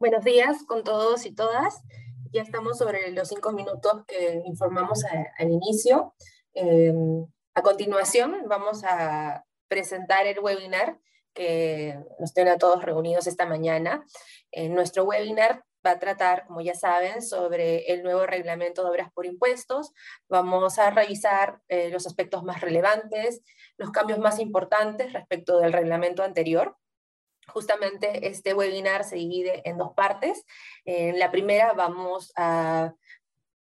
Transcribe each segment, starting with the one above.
Buenos días con todos y todas. Ya estamos sobre los cinco minutos que informamos al inicio. Em, a continuación vamos a presentar el webinar que nos tiene a todos reunidos esta mañana. En nuestro webinar va a tratar, como ya saben, sobre el nuevo reglamento de obras por impuestos. Vamos a revisar eh, los aspectos más relevantes, los cambios más importantes respecto del reglamento anterior Justamente este webinar se divide en dos partes. En la primera vamos a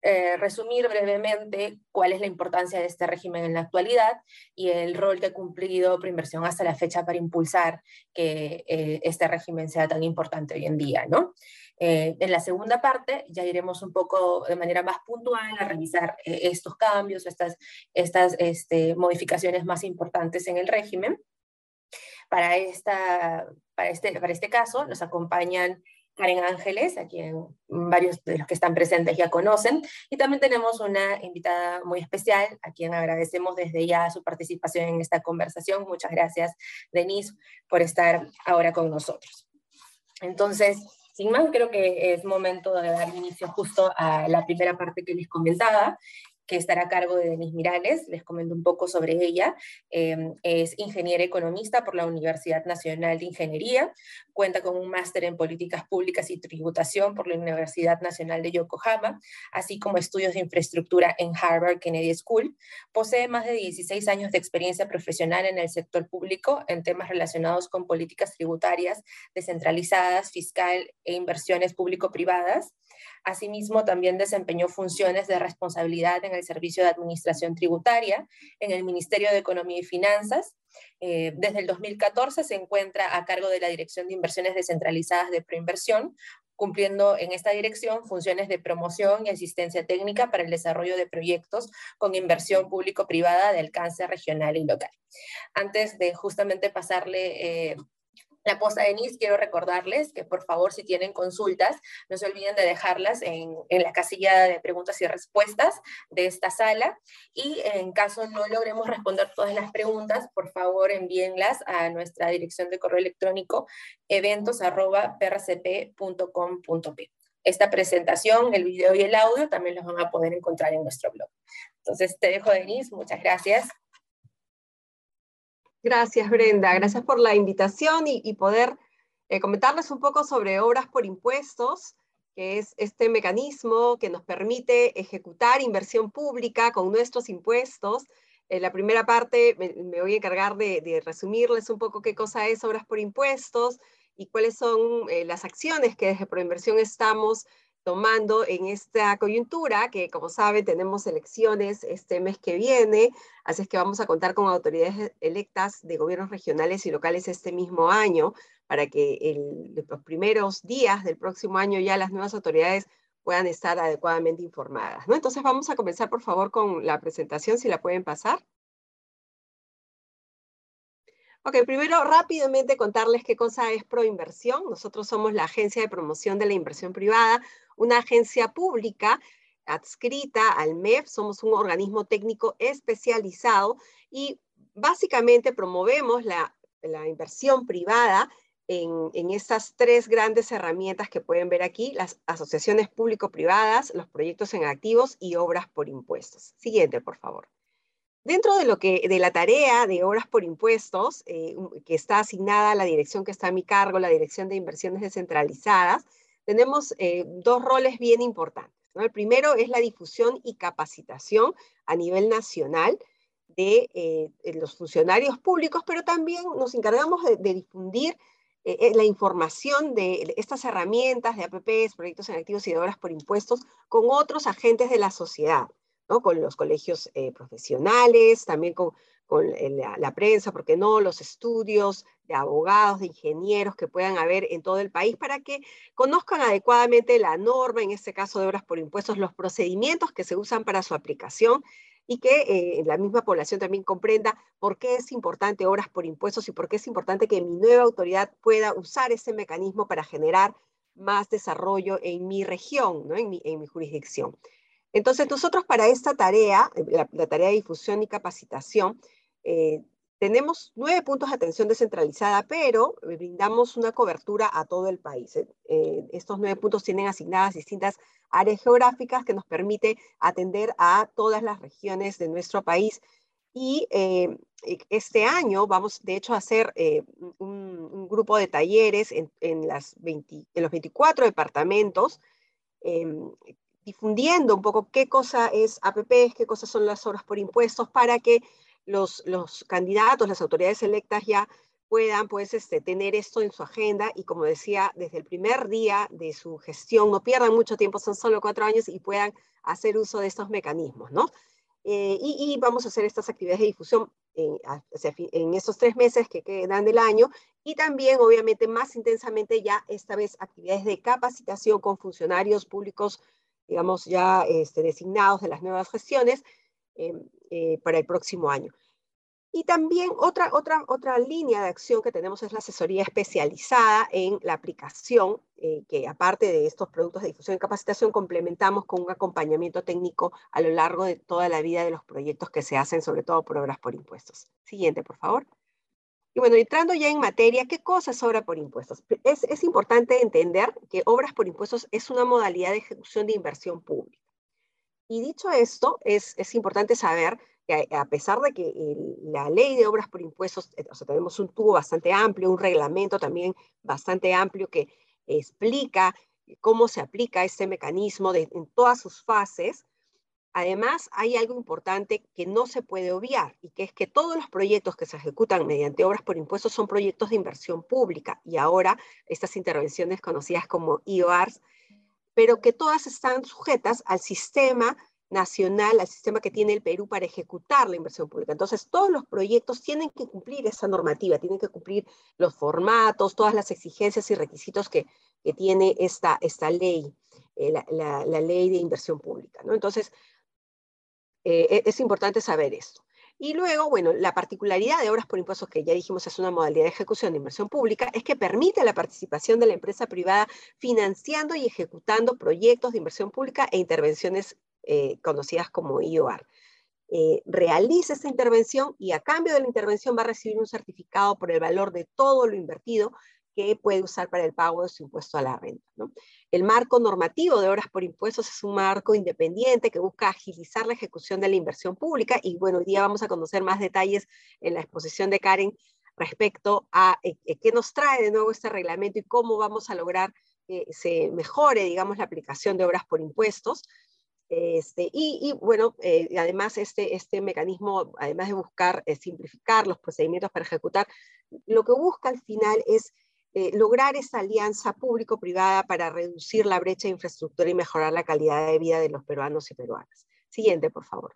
eh, resumir brevemente cuál es la importancia de este régimen en la actualidad y el rol que ha cumplido Preinversión hasta la fecha para impulsar que eh, este régimen sea tan importante hoy en día. ¿no? Eh, en la segunda parte ya iremos un poco de manera más puntual a revisar estos cambios, estas, estas este, modificaciones más importantes en el régimen. Para, esta, para, este, para este caso nos acompañan Karen Ángeles, a quien varios de los que están presentes ya conocen, y también tenemos una invitada muy especial, a quien agradecemos desde ya su participación en esta conversación. Muchas gracias, Denise, por estar ahora con nosotros. Entonces, sin más, creo que es momento de dar inicio justo a la primera parte que les comentaba, que estará a cargo de Denise Mirales, les comento un poco sobre ella. Em, es ingeniera economista por la Universidad Nacional de Ingeniería, cuenta con un máster en políticas públicas y tributación por la Universidad Nacional de Yokohama, así como estudios de infraestructura en Harvard Kennedy School. Posee más de 16 años de experiencia profesional en el sector público en temas relacionados con políticas tributarias descentralizadas, fiscal e inversiones público-privadas. Asimismo, también desempeñó funciones de responsabilidad en el Servicio de Administración Tributaria, en el Ministerio de Economía y Finanzas. Eh, desde el 2014 se encuentra a cargo de la Dirección de Inversiones Descentralizadas de Preinversión, cumpliendo en esta dirección funciones de promoción y asistencia técnica para el desarrollo de proyectos con inversión público-privada de alcance regional y local. Antes de justamente pasarle eh, la posta de Denise, quiero recordarles que por favor si tienen consultas, no se olviden de dejarlas en, la casilla de preguntas y respuestas de esta sala y en caso no logremos responder todas las preguntas, por favor envíenlas a nuestra dirección de correo electrónico eventos.prcp.com.p. Esta presentación, el video y el audio también los van a poder encontrar en nuestro blog. Entonces te dejo, Denise, muchas gracias. Gracias, Brenda. Gracias por la invitación y, poder eh, comentarles un poco sobre obras por impuestos, que es este mecanismo que nos permite ejecutar inversión pública con nuestros impuestos. En la primera parte me, voy a encargar de, resumirles un poco qué cosa es obras por impuestos y cuáles son eh, las acciones que desde Proinversión estamos tomando en esta coyuntura, que como saben tenemos elecciones este mes que viene, así es que vamos a contar con autoridades electas de gobiernos regionales y locales este mismo año, para que los primeros días del próximo año ya las nuevas autoridades puedan estar adecuadamente informadas. ¿no? Entonces vamos a comenzar por favor con la presentación, si la pueden pasar. Ok, primero rápidamente contarles qué cosa es Proinversión. Nosotros somos la Agencia de Promoción de la Inversión Privada, una agencia pública adscrita al MEF, somos un organismo técnico especializado y básicamente promovemos la, inversión privada en, en, estas tres grandes herramientas que pueden ver aquí, las asociaciones público-privadas, los proyectos en activos y obras por impuestos. Siguiente, por favor. Dentro de, lo que, de la tarea de obras por impuestos, eh, que está asignada a la dirección que está a mi cargo, la Dirección de Inversiones Descentralizadas, tenemos eh, dos roles bien importantes. El primero es la difusión y capacitación a nivel nacional de, eh, los funcionarios públicos, pero también nos encargamos de, difundir la información de estas herramientas de APPs, proyectos en activos y de obras por impuestos con otros agentes de la sociedad con los colegios eh, profesionales, también con, la, prensa, porque no? Los estudios de abogados, de ingenieros que puedan haber en todo el país para que conozcan adecuadamente la norma, en este caso de obras por impuestos, los procedimientos que se usan para su aplicación y que eh, la misma población también comprenda por qué es importante obras por impuestos y por qué es importante que mi nueva autoridad pueda usar ese mecanismo para generar más desarrollo en mi región, ¿no? en mi jurisdicción. Entonces, nosotros para esta tarea, la, tarea de difusión y capacitación, eh, tenemos nueve puntos de atención descentralizada, pero brindamos una cobertura a todo el país. Eh, estos nueve puntos tienen asignadas distintas áreas geográficas que nos permite atender a todas las regiones de nuestro país. Y eh, este año vamos, de hecho, a hacer eh, un, grupo de talleres en, en los 24 departamentos, em, difundiendo un poco qué cosa es APP, qué cosas son las obras por impuestos, para que los, los candidatos, las autoridades electas ya puedan pues este, tener esto en su agenda y como decía, desde el primer día de su gestión, no pierdan mucho tiempo, son solo cuatro años y puedan hacer uso de estos mecanismos, ¿no? Eh, y, vamos a hacer estas actividades de difusión en, en estos tres meses que quedan del año y también, obviamente, más intensamente ya esta vez actividades de capacitación con funcionarios públicos, digamos, ya este, designados de las nuevas gestiones eh, eh, para el próximo año. Y también otra, otra, otra línea de acción que tenemos es la asesoría especializada en la aplicación, eh, que aparte de estos productos de difusión y capacitación, complementamos con un acompañamiento técnico a lo largo de toda la vida de los proyectos que se hacen, sobre todo por obras por impuestos. Siguiente, por favor. Y bueno, entrando ya en materia, ¿qué cosa es obra por impuestos? Es, es importante entender que obras por impuestos es una modalidad de ejecución de inversión pública. Y dicho esto, es, es importante saber que a pesar de que la ley de obras por impuestos, eh, o sea, tenemos un tubo bastante amplio, un reglamento también bastante amplio que explica cómo se aplica este mecanismo en todas sus fases, además hay algo importante que no se puede obviar y que es que todos los proyectos que se ejecutan mediante obras por impuestos son proyectos de inversión pública y ahora estas intervenciones conocidas como IOARs, pero que todas están sujetas al sistema nacional, al sistema que tiene el Perú para ejecutar la inversión pública. Entonces, todos los proyectos tienen que cumplir esa normativa, tienen que cumplir los formatos, todas las exigencias y requisitos que, tiene esta, esta ley, eh, la, ley de inversión pública. Entonces, eh, e, es importante saber esto. Y luego, bueno, la particularidad de obras por impuestos, que ya dijimos es una modalidad de ejecución de inversión pública, es que permite la participación de la empresa privada financiando y ejecutando proyectos de inversión pública e intervenciones eh, conocidas como IOR. Eh, realiza esta intervención y a cambio de la intervención va a recibir un certificado por el valor de todo lo invertido que puede usar para el pago de su impuesto a la renta. El marco normativo de obras por impuestos es un marco independiente que busca agilizar la ejecución de la inversión pública y bueno, hoy día vamos a conocer más detalles en la exposición de Karen respecto a eh, qué nos trae de nuevo este reglamento y cómo vamos a lograr que se mejore, digamos, la aplicación de obras por impuestos. Este, y, bueno, eh, además este, este mecanismo, además de buscar eh, simplificar los procedimientos para ejecutar, lo que busca al final es eh, lograr esa alianza público-privada para reducir la brecha de infraestructura y mejorar la calidad de vida de los peruanos y peruanas. Siguiente, por favor.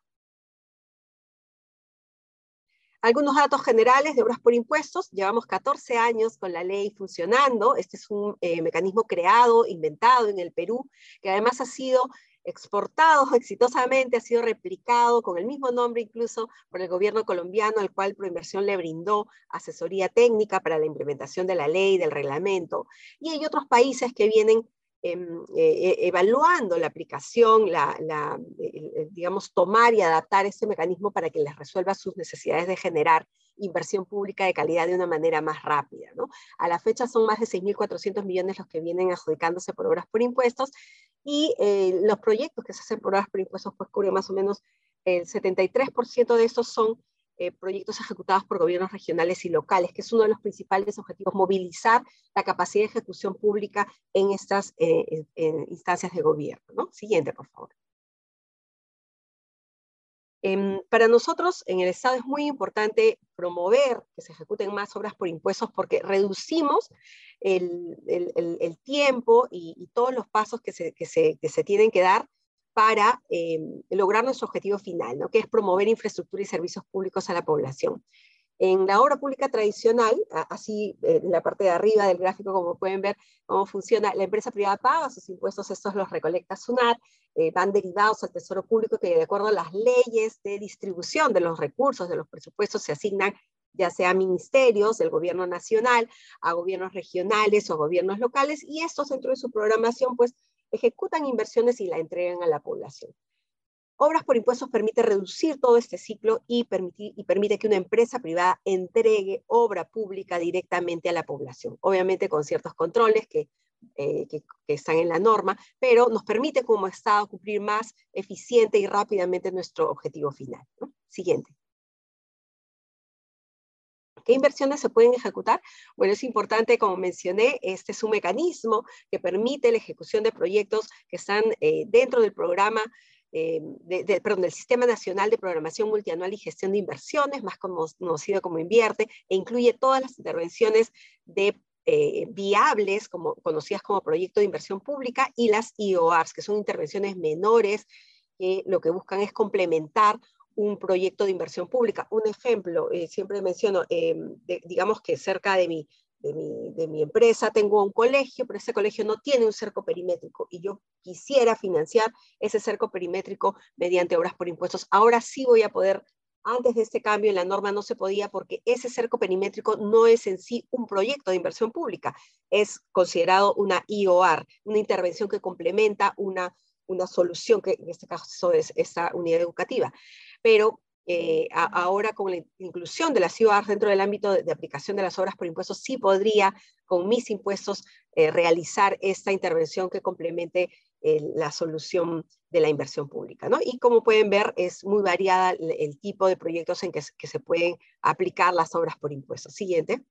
Algunos datos generales de obras por impuestos. Llevamos 14 años con la ley funcionando. Este es un mecanismo creado, inventado en el Perú, que además ha sido exportado exitosamente, ha sido replicado con el mismo nombre incluso por el gobierno colombiano, al cual Proinversión le brindó asesoría técnica para la implementación de la ley, del reglamento. Y hay otros países que vienen em, eh, e, evaluando la aplicación, la, digamos, tomar y adaptar este mecanismo para que les resuelva sus necesidades de generar inversión pública de calidad de una manera más rápida. ¿no? A la fecha son más de 6.400 millones los que vienen adjudicándose por obras por impuestos y eh, los proyectos que se hacen por obras por impuestos pues cubren más o menos el 73% de estos son eh, proyectos ejecutados por gobiernos regionales y locales, que es uno de los principales objetivos, movilizar la capacidad de ejecución pública en estas eh, instancias de gobierno. ¿no? Siguiente, por favor. Em, para nosotros en el Estado es muy importante promover que se ejecuten más obras por impuestos porque reducimos el, tiempo y, todos los pasos que se, tienen que dar para em, lograr nuestro objetivo final, ¿no? que es promover infraestructura y servicios públicos a la población. En la obra pública tradicional, así eh, en la parte de arriba del gráfico, como pueden ver cómo funciona, la empresa privada paga sus impuestos, estos los recolecta SUNAT, eh, van derivados al Tesoro Público que de acuerdo a las leyes de distribución de los recursos, de los presupuestos, se asignan ya sea a ministerios del gobierno nacional, a gobiernos regionales o gobiernos locales, y estos dentro de su programación pues ejecutan inversiones y la entregan a la población. Obras por impuestos permite reducir todo este ciclo y, permite que una empresa privada entregue obra pública directamente a la población, obviamente con ciertos controles que, eh, que, están en la norma, pero nos permite como Estado cumplir más eficiente y rápidamente nuestro objetivo final. Siguiente. ¿Qué inversiones se pueden ejecutar? Bueno, es importante, como mencioné, este es un mecanismo que permite la ejecución de proyectos que están eh, dentro del programa eh, perdón, del Sistema Nacional de Programación Multianual y Gestión de Inversiones, más conocido como Invierte, e incluye todas las intervenciones de eh, viables, como, conocidas como proyecto de inversión pública, y las IOARs, que son intervenciones menores que lo que buscan es complementar un proyecto de inversión pública. Un ejemplo, eh, siempre menciono, digamos que cerca de mi, de mi, empresa, tengo un colegio, pero ese colegio no tiene un cerco perimétrico y yo quisiera financiar ese cerco perimétrico mediante obras por impuestos. Ahora sí voy a poder, antes de este cambio en la norma no se podía porque ese cerco perimétrico no es en sí un proyecto de inversión pública, es considerado una IOR, una intervención que complementa una, una solución, que en este caso es esta unidad educativa. Pero eh, ahora con la inclusión de las ciudades dentro del ámbito de, aplicación de las obras por impuestos, sí podría con mis impuestos eh, realizar esta intervención que complemente eh, la solución de la inversión pública. ¿no? Y como pueden ver, es muy variada el, tipo de proyectos en que, que se pueden aplicar las obras por impuestos. Siguiente.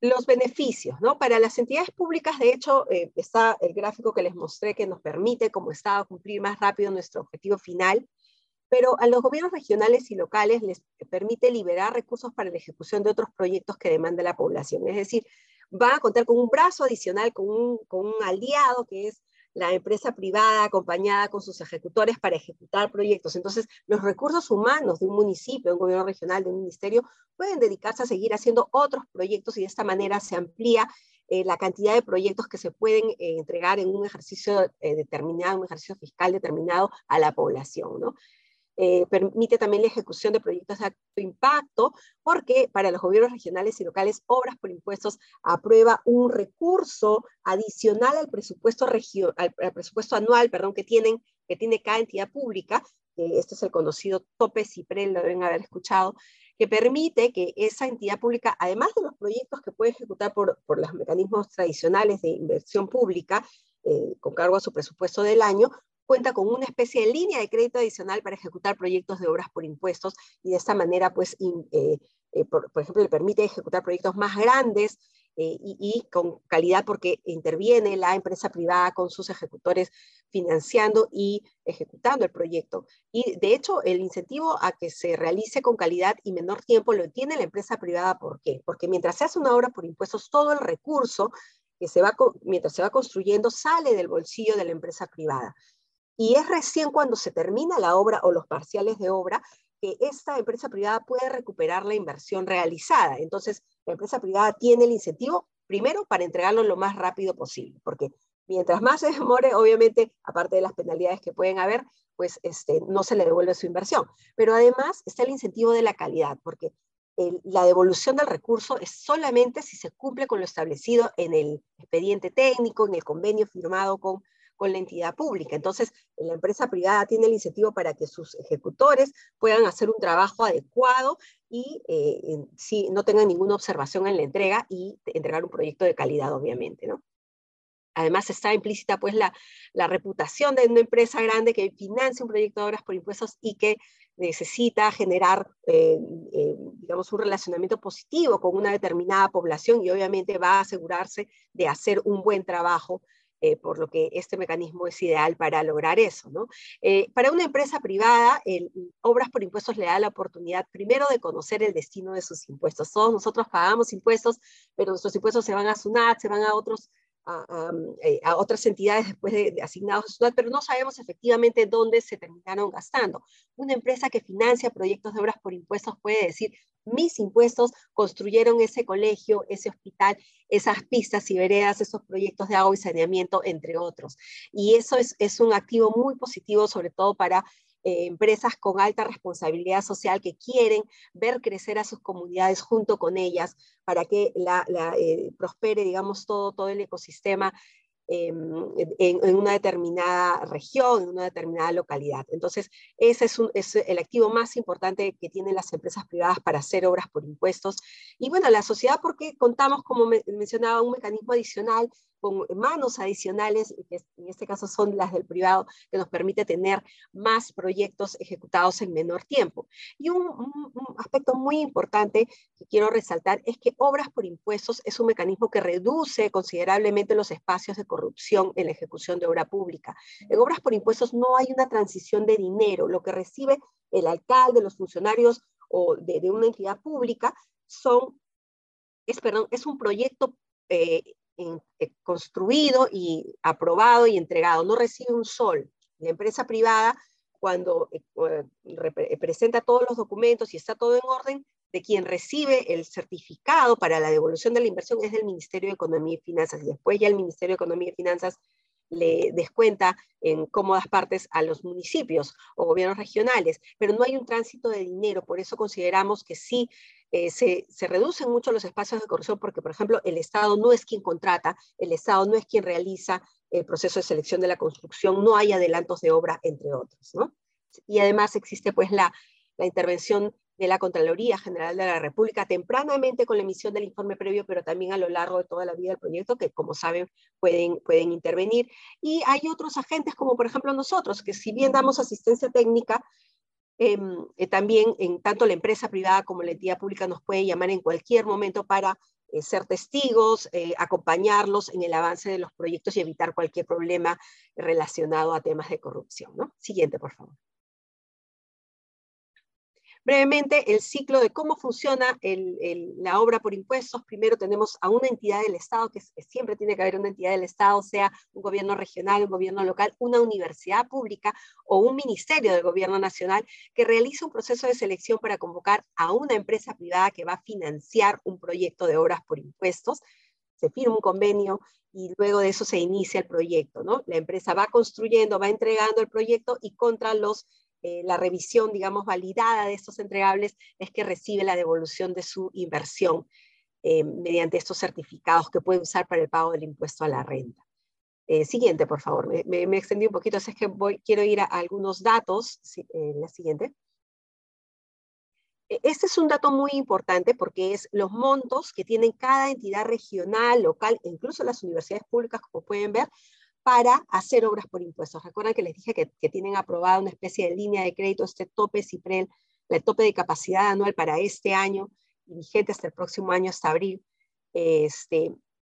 Los beneficios, ¿no? Para las entidades públicas, de hecho, eh, está el gráfico que les mostré que nos permite como Estado cumplir más rápido nuestro objetivo final, pero a los gobiernos regionales y locales les permite liberar recursos para la ejecución de otros proyectos que demanda la población. Es decir, van a contar con un brazo adicional, con un, con un aliado que es la empresa privada acompañada con sus ejecutores para ejecutar proyectos. Entonces, los recursos humanos de un municipio, de un gobierno regional, de un ministerio, pueden dedicarse a seguir haciendo otros proyectos y de esta manera se amplía eh, la cantidad de proyectos que se pueden eh, entregar en un ejercicio eh, determinado, un ejercicio fiscal determinado a la población. ¿no? Eh, permite también la ejecución de proyectos de alto impacto, porque para los gobiernos regionales y locales, Obras por Impuestos aprueba un recurso adicional al presupuesto, al, presupuesto anual perdón, que, tienen, que tiene cada entidad pública, este es el conocido tope CIPREL, lo deben haber escuchado, que permite que esa entidad pública, además de los proyectos que puede ejecutar por, por los mecanismos tradicionales de inversión pública, eh, con cargo a su presupuesto del año, cuenta con una especie de línea de crédito adicional para ejecutar proyectos de obras por impuestos y de esta manera, pues, eh, eh, por, ejemplo, le permite ejecutar proyectos más grandes eh, y, con calidad porque interviene la empresa privada con sus ejecutores financiando y ejecutando el proyecto. Y de hecho, el incentivo a que se realice con calidad y menor tiempo lo tiene la empresa privada. ¿Por qué? Porque mientras se hace una obra por impuestos, todo el recurso que se va, mientras se va construyendo sale del bolsillo de la empresa privada. Y es recién cuando se termina la obra o los parciales de obra que esta empresa privada puede recuperar la inversión realizada. Entonces, la empresa privada tiene el incentivo, primero, para entregarlo lo más rápido posible, porque mientras más se demore, obviamente, aparte de las penalidades que pueden haber, pues este, no se le devuelve su inversión. Pero además está el incentivo de la calidad, porque la devolución del recurso es solamente si se cumple con lo establecido en el expediente técnico, en el convenio firmado con con la entidad pública. Entonces, la empresa privada tiene el incentivo para que sus ejecutores puedan hacer un trabajo adecuado y eh, si no tengan ninguna observación en la entrega y entregar un proyecto de calidad, obviamente, ¿no? Además está implícita pues la, reputación de una empresa grande que financia un proyecto de obras por impuestos y que necesita generar, eh, eh, digamos, un relacionamiento positivo con una determinada población y obviamente va a asegurarse de hacer un buen trabajo eh, por lo que este mecanismo es ideal para lograr eso. ¿no? Eh, para una empresa privada, el, Obras por Impuestos le da la oportunidad primero de conocer el destino de sus impuestos. Todos nosotros pagamos impuestos, pero nuestros impuestos se van a SUNAT, se van a otros eh, a, otras entidades después de, asignados a SUNAT, pero no sabemos efectivamente dónde se terminaron gastando. Una empresa que financia proyectos de obras por impuestos puede decir, mis impuestos construyeron ese colegio, ese hospital, esas pistas y veredas, esos proyectos de agua y saneamiento, entre otros. Y eso es, es un activo muy positivo, sobre todo para eh, empresas con alta responsabilidad social que quieren ver crecer a sus comunidades junto con ellas para que la, eh, prospere, digamos, todo, todo el ecosistema em, en, una determinada región, en una determinada localidad. Entonces, ese es, es, el activo más importante que tienen las empresas privadas para hacer obras por impuestos. Y bueno, la sociedad porque contamos, como mencionaba, un mecanismo adicional con manos adicionales, que en este caso son las del privado, que nos permite tener más proyectos ejecutados en menor tiempo. Y un, aspecto muy importante que quiero resaltar es que obras por impuestos es un mecanismo que reduce considerablemente los espacios de corrupción en la ejecución de obra pública. En obras por impuestos no hay una transición de dinero, lo que recibe el alcalde, los funcionarios o de, una entidad pública son, es, perdón, es un proyecto eh, eh, construido y aprobado y entregado, no recibe un sol. La empresa privada, cuando eh, eh, presenta todos los documentos y está todo en orden, de quien recibe el certificado para la devolución de la inversión es del Ministerio de Economía y Finanzas. Y después ya el Ministerio de Economía y Finanzas le descuenta en cómodas partes a los municipios o gobiernos regionales, pero no hay un tránsito de dinero, por eso consideramos que sí eh, se, reducen mucho los espacios de corrupción porque, por ejemplo, el Estado no es quien contrata, el Estado no es quien realiza el proceso de selección de la construcción, no hay adelantos de obra, entre otros. Y además existe pues la, la intervención de la Contraloría General de la República tempranamente con la emisión del informe previo, pero también a lo largo de toda la vida del proyecto, que como saben pueden, pueden intervenir. Y hay otros agentes, como por ejemplo nosotros, que si bien damos asistencia técnica, Em, eh, también en tanto la empresa privada como la entidad pública nos puede llamar en cualquier momento para eh, ser testigos, eh, acompañarlos en el avance de los proyectos y evitar cualquier problema relacionado a temas de corrupción. ¿no? Siguiente, por favor. Brevemente, el ciclo de cómo funciona la obra por impuestos. Primero tenemos a una entidad del Estado, que, siempre tiene que haber una entidad del Estado, sea un gobierno regional, un gobierno local, una universidad pública o un ministerio del gobierno nacional, que realiza un proceso de selección para convocar a una empresa privada que va a financiar un proyecto de obras por impuestos. Se firma un convenio y luego de eso se inicia el proyecto, ¿no? La empresa va construyendo, va entregando el proyecto y contra los eh, la revisión, digamos, validada de estos entregables es que recibe la devolución de su inversión eh, mediante estos certificados que puede usar para el pago del impuesto a la renta. Eh, siguiente, por favor. Me, me, extendí un poquito, así es que voy, quiero ir a, algunos datos. la siguiente. E, este es un dato muy importante porque es los montos que tienen cada entidad regional, local e incluso las universidades públicas, como pueden ver, para hacer obras por impuestos. Recuerden que les dije que, tienen aprobada una especie de línea de crédito, este tope CIPREL, el tope de capacidad anual para este año vigente hasta el próximo año, hasta abril, este,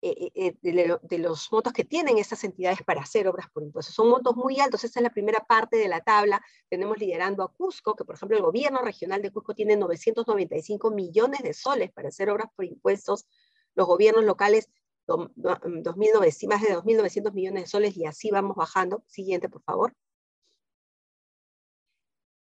eh, eh, eh, de, los montos que tienen estas entidades para hacer obras por impuestos. Son montos muy altos, esta es la primera parte de la tabla. Tenemos liderando a Cusco, que por ejemplo el gobierno regional de Cusco tiene 995 millones de soles para hacer obras por impuestos. Los gobiernos locales 2.900, más de 2.900 millones de soles y así vamos bajando. Siguiente, por favor.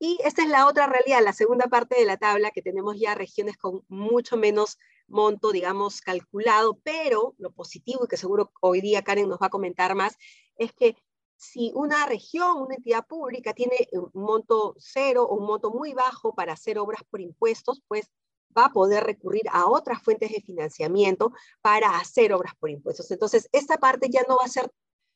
Y esta es la otra realidad, la segunda parte de la tabla, que tenemos ya regiones con mucho menos monto, digamos, calculado, pero lo positivo, y que seguro hoy día Karen nos va a comentar más, es que si una región, una entidad pública tiene un monto cero o un monto muy bajo para hacer obras por impuestos, pues va a poder recurrir a otras fuentes de financiamiento para hacer obras por impuestos. Entonces, esta parte ya no va a ser,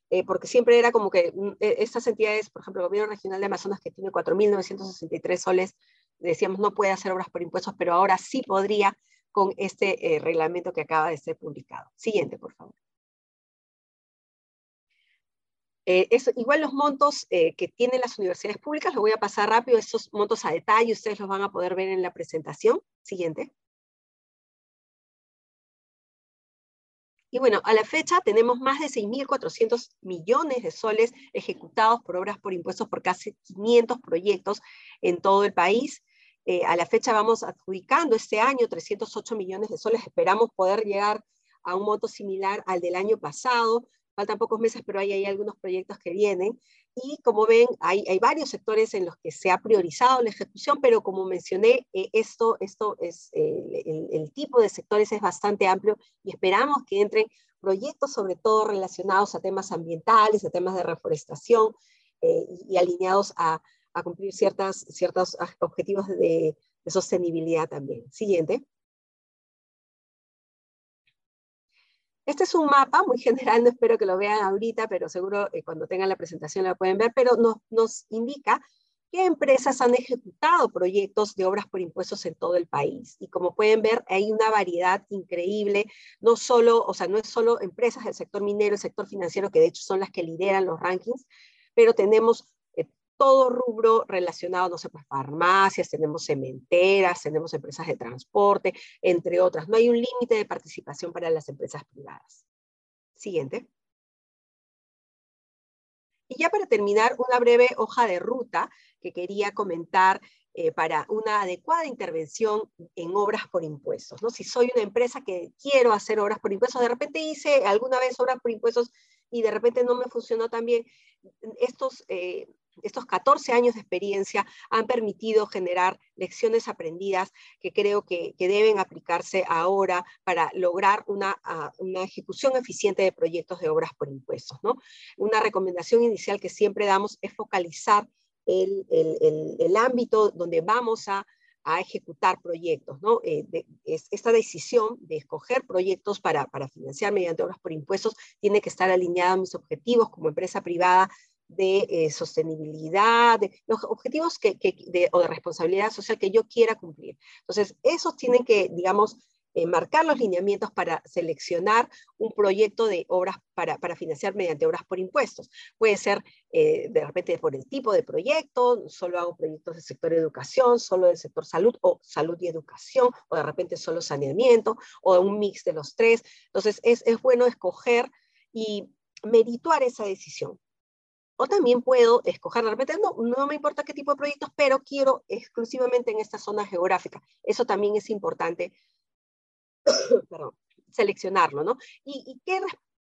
eh, porque siempre era como que mm, e, estas entidades, por ejemplo, el gobierno regional de Amazonas, que tiene 4.963 soles, decíamos no puede hacer obras por impuestos, pero ahora sí podría con este eh, reglamento que acaba de ser publicado. Siguiente, por favor. Eh, igual los montos eh, que tienen las universidades públicas, lo voy a pasar rápido, estos montos a detalle, ustedes los van a poder ver en la presentación. Siguiente. Y bueno, a la fecha tenemos más de 6.400 millones de soles ejecutados por obras por impuestos por casi 500 proyectos en todo el país. Eh, a la fecha vamos adjudicando este año 308 millones de soles. Esperamos poder llegar a un monto similar al del año pasado faltan pocos meses, pero hay, hay algunos proyectos que vienen. Y como ven, hay, hay, varios sectores en los que se ha priorizado la ejecución, pero como mencioné, eh, esto, esto es, eh, el, el, tipo de sectores es bastante amplio y esperamos que entren proyectos sobre todo relacionados a temas ambientales, a temas de reforestación eh, y, alineados a, a, cumplir ciertas, ciertos objetivos de, de sostenibilidad también. Siguiente. Este es un mapa muy general, no espero que lo vean ahorita, pero seguro eh, cuando tengan la presentación lo pueden ver, pero nos, nos indica qué empresas han ejecutado proyectos de obras por impuestos en todo el país. Y como pueden ver, hay una variedad increíble, no solo, o sea, no es solo empresas del sector minero, el sector financiero, que de hecho son las que lideran los rankings, pero tenemos todo rubro relacionado, no sé, pues farmacias, tenemos cementeras, tenemos empresas de transporte, entre otras. No hay un límite de participación para las empresas privadas. Siguiente. Y ya para terminar, una breve hoja de ruta que quería comentar eh, para una adecuada intervención en obras por impuestos. ¿no? Si soy una empresa que quiero hacer obras por impuestos, de repente hice alguna vez obras por impuestos y de repente no me funcionó tan bien, estos eh, estos 14 años de experiencia han permitido generar lecciones aprendidas que creo que, deben aplicarse ahora para lograr ah, una, ejecución eficiente de proyectos de obras por impuestos. ¿no? Una recomendación inicial que siempre damos es focalizar el, ámbito donde vamos a, ejecutar proyectos. ¿no? Eh, esta decisión de escoger proyectos para, para financiar mediante obras por impuestos tiene que estar alineada a mis objetivos como empresa privada de eh, sostenibilidad, de los objetivos que, de, o de responsabilidad social que yo quiera cumplir. Entonces, esos tienen que, digamos, eh, marcar los lineamientos para seleccionar un proyecto de obras para, para financiar mediante obras por impuestos. Puede ser eh, de repente por el tipo de proyecto, solo hago proyectos del sector educación, solo del sector salud o salud y educación, o de repente solo saneamiento, o un mix de los tres. Entonces es, es bueno escoger y merituar esa decisión. O también puedo escoger, de repente, no, me importa qué tipo de proyectos, pero quiero exclusivamente en esta zona geográfica. Eso también es importante seleccionarlo, ¿no? ¿Y, qué,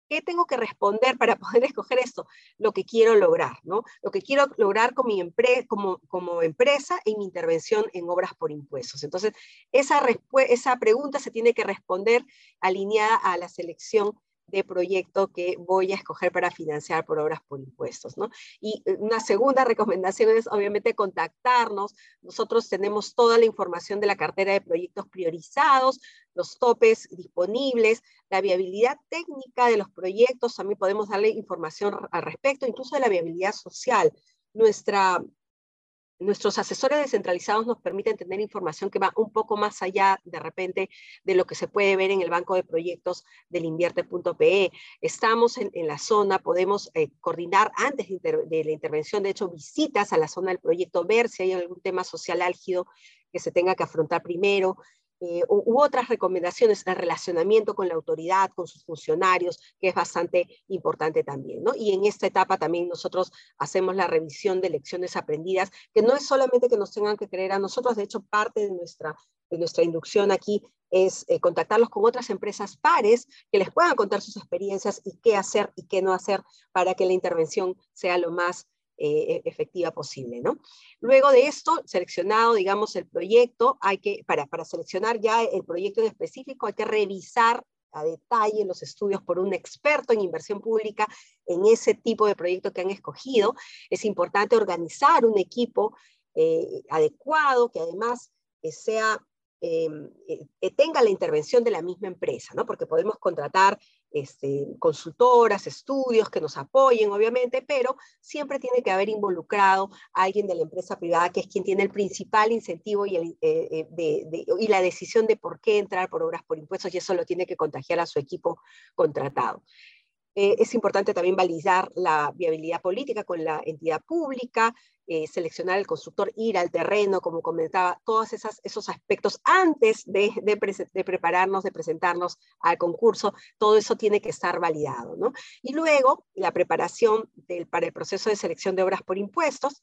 qué, tengo que responder para poder escoger esto? Lo que quiero lograr, ¿no? Lo que quiero lograr con mi como, como empresa en mi intervención en obras por impuestos. Entonces, esa, esa pregunta se tiene que responder alineada a la selección de proyecto que voy a escoger para financiar por obras por impuestos. ¿no? Y eh, una segunda recomendación es obviamente contactarnos. Nosotros tenemos toda la información de la cartera de proyectos priorizados, los topes disponibles, la viabilidad técnica de los proyectos, también podemos darle información al respecto, incluso de la viabilidad social. Nuestra nuestros asesores descentralizados nos permiten tener información que va un poco más allá de repente de lo que se puede ver en el banco de proyectos del invierte.pe. Estamos en, la zona, podemos eh, coordinar antes de, la intervención, de hecho, visitas a la zona del proyecto, ver si hay algún tema social álgido que se tenga que afrontar primero. Eh, u, otras recomendaciones, el relacionamiento con la autoridad, con sus funcionarios, que es bastante importante también. ¿no? Y en esta etapa también nosotros hacemos la revisión de lecciones aprendidas, que no es solamente que nos tengan que creer a nosotros, de hecho parte de nuestra, de nuestra inducción aquí es eh, contactarlos con otras empresas pares que les puedan contar sus experiencias y qué hacer y qué no hacer para que la intervención sea lo más eh, efectiva posible, ¿no? Luego de esto, seleccionado, digamos, el proyecto, hay que, para, para seleccionar ya el proyecto en específico, hay que revisar a detalle los estudios por un experto en inversión pública en ese tipo de proyecto que han escogido. Es importante organizar un equipo eh, adecuado que además eh, sea, tenga la intervención de la misma empresa, ¿no? porque podemos contratar este, consultoras, estudios que nos apoyen, obviamente, pero siempre tiene que haber involucrado a alguien de la empresa privada, que es quien tiene el principal incentivo y, eh, eh, la decisión de por qué entrar por obras por impuestos, y eso lo tiene que contagiar a su equipo contratado. Eh, es importante también validar la viabilidad política con la entidad pública, eh, seleccionar el constructor, ir al terreno, como comentaba, todos esos aspectos antes de, prepararnos, de presentarnos al concurso, todo eso tiene que estar validado. ¿no? Y luego la preparación para el proceso de selección de obras por impuestos,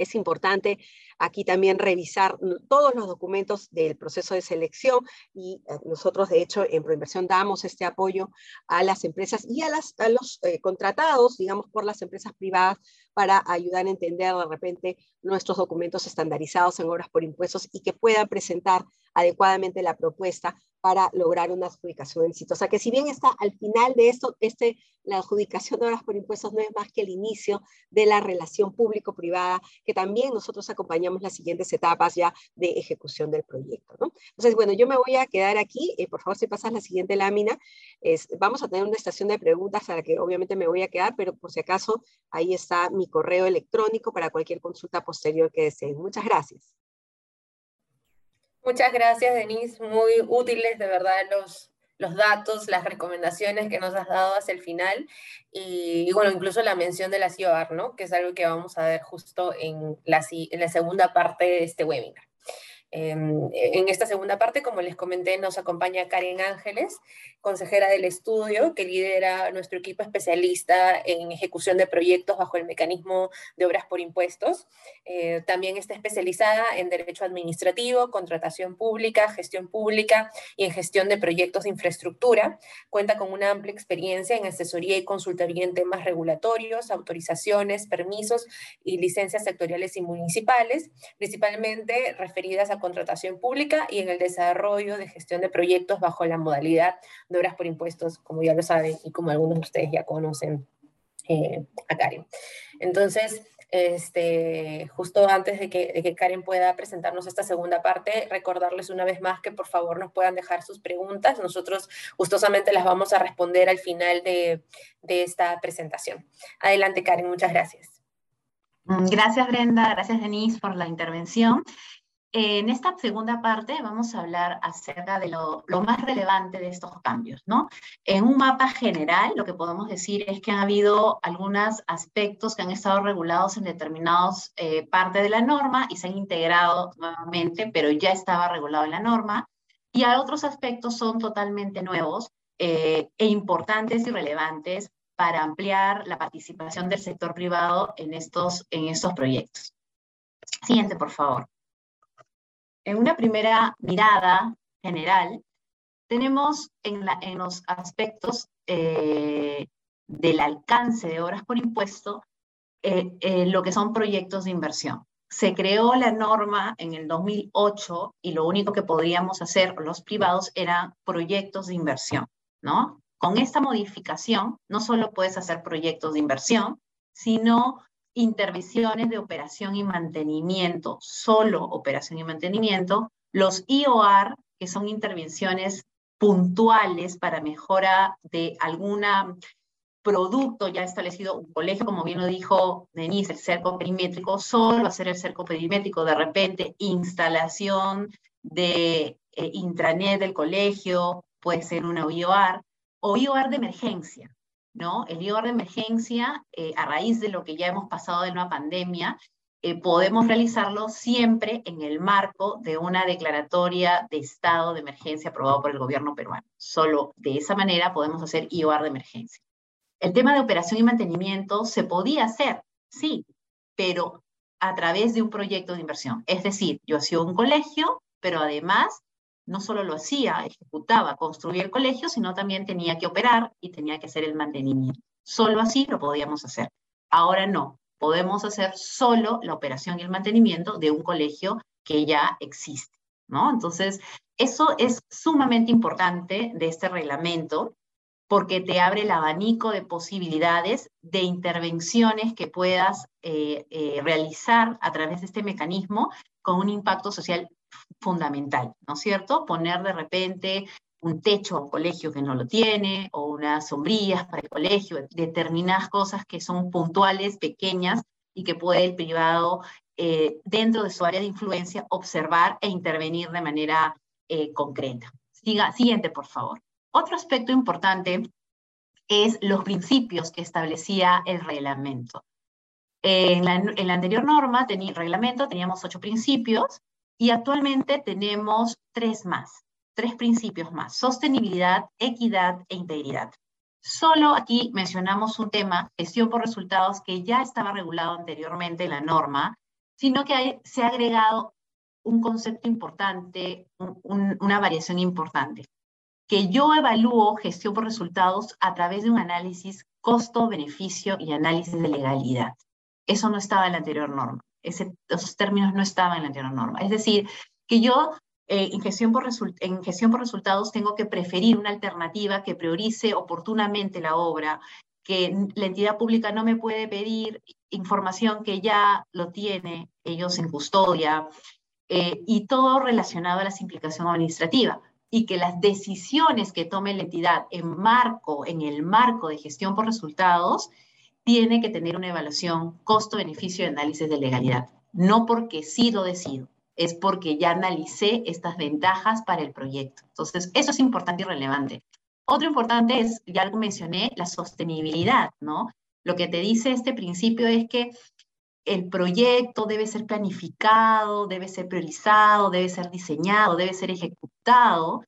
es importante aquí también revisar todos los documentos del proceso de selección y eh, nosotros de hecho en Proinversión damos este apoyo a las empresas y a, las, a los eh, contratados, digamos, por las empresas privadas para ayudar a entender de repente nuestros documentos estandarizados en obras por impuestos y que puedan presentar adecuadamente la propuesta para lograr una adjudicación exitosa. Que si bien está al final de esto, este, la adjudicación de obras por impuestos no es más que el inicio de la relación público-privada, que también nosotros acompañamos las siguientes etapas ya de ejecución del proyecto. ¿no? Entonces, bueno, yo me voy a quedar aquí. Eh, por favor, si pasas la siguiente lámina, es, vamos a tener una estación de preguntas a la que obviamente me voy a quedar, pero por si acaso, ahí está mi correo electrónico para cualquier consulta posterior que deseen. Muchas gracias. Muchas gracias, Denise. Muy útiles, de verdad, los, los datos, las recomendaciones que nos has dado hacia el final. Y, bueno, incluso la mención de la CIOAR, ¿no? Que es algo que vamos a ver justo en la, en la segunda parte de este webinar. Em, en esta segunda parte, como les comenté, nos acompaña Karen Ángeles, consejera del estudio, que lidera nuestro equipo especialista en ejecución de proyectos bajo el mecanismo de obras por impuestos. Eh, también está especializada en derecho administrativo, contratación pública, gestión pública y en gestión de proyectos de infraestructura. Cuenta con una amplia experiencia en asesoría y consultoría en temas regulatorios, autorizaciones, permisos y licencias sectoriales y municipales, principalmente referidas a contratación pública y en el desarrollo de gestión de proyectos bajo la modalidad de obras por impuestos, como ya lo saben y como algunos de ustedes ya conocen eh, a Karen. Entonces, este, justo antes de que, Karen pueda presentarnos esta segunda parte, recordarles una vez más que por favor nos puedan dejar sus preguntas. Nosotros gustosamente las vamos a responder al final de, de esta presentación. Adelante, Karen, muchas gracias. Gracias, Brenda. Gracias, Denise, por la intervención. En esta segunda parte vamos a hablar acerca de lo, más relevante de estos cambios, ¿no? En un mapa general, lo que podemos decir es que ha habido algunos aspectos que han estado regulados en determinados eh, partes de la norma y se han integrado nuevamente, pero ya estaba regulado en la norma, y otros aspectos son totalmente nuevos eh, e importantes y relevantes para ampliar la participación del sector privado en estos, en estos proyectos. Siguiente, por favor en una primera mirada general, tenemos en, los aspectos eh, del alcance de obras por impuesto eh, eh, lo que son proyectos de inversión. Se creó la norma en el 2008 y lo único que podíamos hacer los privados eran proyectos de inversión, ¿no? Con esta modificación, no solo puedes hacer proyectos de inversión, sino intervenciones de operación y mantenimiento, solo operación y mantenimiento, los IOR, que son intervenciones puntuales para mejora de algún producto ya establecido, un colegio, como bien lo dijo Denise, el cerco perimétrico, solo hacer el cerco perimétrico, de repente instalación de eh, intranet del colegio, puede ser una IOR, o IOR de emergencia, ¿no? El IOR de emergencia, eh, a raíz de lo que ya hemos pasado de una pandemia, eh, podemos realizarlo siempre en el marco de una declaratoria de estado de emergencia aprobado por el gobierno peruano. Solo de esa manera podemos hacer IOR de emergencia. El tema de operación y mantenimiento se podía hacer, sí, pero a través de un proyecto de inversión. Es decir, yo hacía un colegio, pero además no solo lo hacía, ejecutaba, construía el colegio, sino también tenía que operar y tenía que hacer el mantenimiento. Solo así lo podíamos hacer. Ahora no, podemos hacer solo la operación y el mantenimiento de un colegio que ya existe, ¿no? Entonces, eso es sumamente importante de este reglamento porque te abre el abanico de posibilidades de intervenciones que puedas eh, eh, realizar a través de este mecanismo con un impacto social fundamental, ¿no es cierto? Poner de repente un techo a un colegio que no lo tiene, o unas sombrillas para el colegio, determinadas cosas que son puntuales, pequeñas, y que puede el privado, eh, dentro de su área de influencia, observar e intervenir de manera eh, concreta. Siga, siguiente, por favor. Otro aspecto importante es los principios que establecía el reglamento. En la, en la anterior norma, tenía, reglamento, teníamos ocho principios, y actualmente tenemos tres más, tres principios más, sostenibilidad, equidad e integridad. Solo aquí mencionamos un tema, gestión por resultados, que ya estaba regulado anteriormente en la norma, sino que se ha agregado un concepto importante, una variación importante, que yo evalúo gestión por resultados a través de un análisis costo-beneficio y análisis de legalidad. Eso no estaba en la anterior norma. Esos términos no estaban en la anterior norma. Es decir, que yo eh, en, gestión por en gestión por resultados tengo que preferir una alternativa que priorice oportunamente la obra, que la entidad pública no me puede pedir información que ya lo tiene ellos en custodia, eh, y todo relacionado a la simplificación administrativa y que las decisiones que tome la entidad en marco, en el marco de gestión por resultados, tiene que tener una evaluación costo-beneficio y análisis de legalidad. No porque sí lo decido, es porque ya analicé estas ventajas para el proyecto. Entonces, eso es importante y relevante. Otro importante es, ya lo mencioné, la sostenibilidad, ¿no? Lo que te dice este principio es que el proyecto debe ser planificado, debe ser priorizado, debe ser diseñado, debe ser ejecutado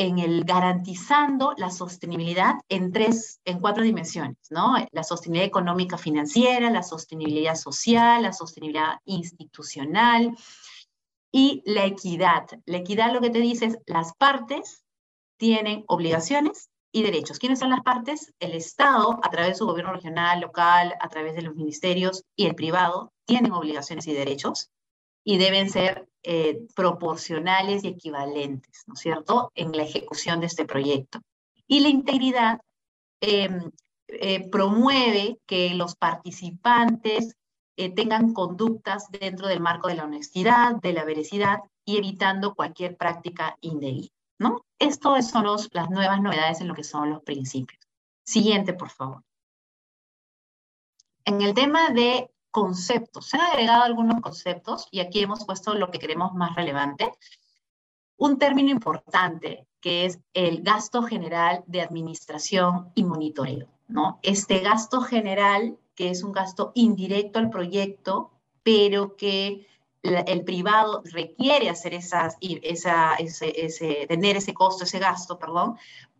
en el garantizando la sostenibilidad en tres, en cuatro dimensiones, ¿no? La sostenibilidad económica financiera, la sostenibilidad social, la sostenibilidad institucional y la equidad. La equidad lo que te dice es las partes tienen obligaciones y derechos. ¿Quiénes son las partes? El Estado, a través de su gobierno regional, local, a través de los ministerios y el privado, tienen obligaciones y derechos y deben ser eh, proporcionales y equivalentes, ¿no es cierto?, en la ejecución de este proyecto. Y la integridad em, eh, promueve que los participantes eh, tengan conductas dentro del marco de la honestidad, de la veracidad y evitando cualquier práctica indebida. ¿no? Esto son las nuevas novedades en lo que son los principios. Siguiente, por favor. En el tema de conceptos, se han agregado algunos conceptos y aquí hemos puesto lo que queremos más relevante. Un término importante que es el gasto general de administración y monitoreo, ¿no? Este gasto general, que es un gasto indirecto al proyecto, pero que el privado requiere hacer esas, esa, ese, tener ese costo, ese gasto, perdón,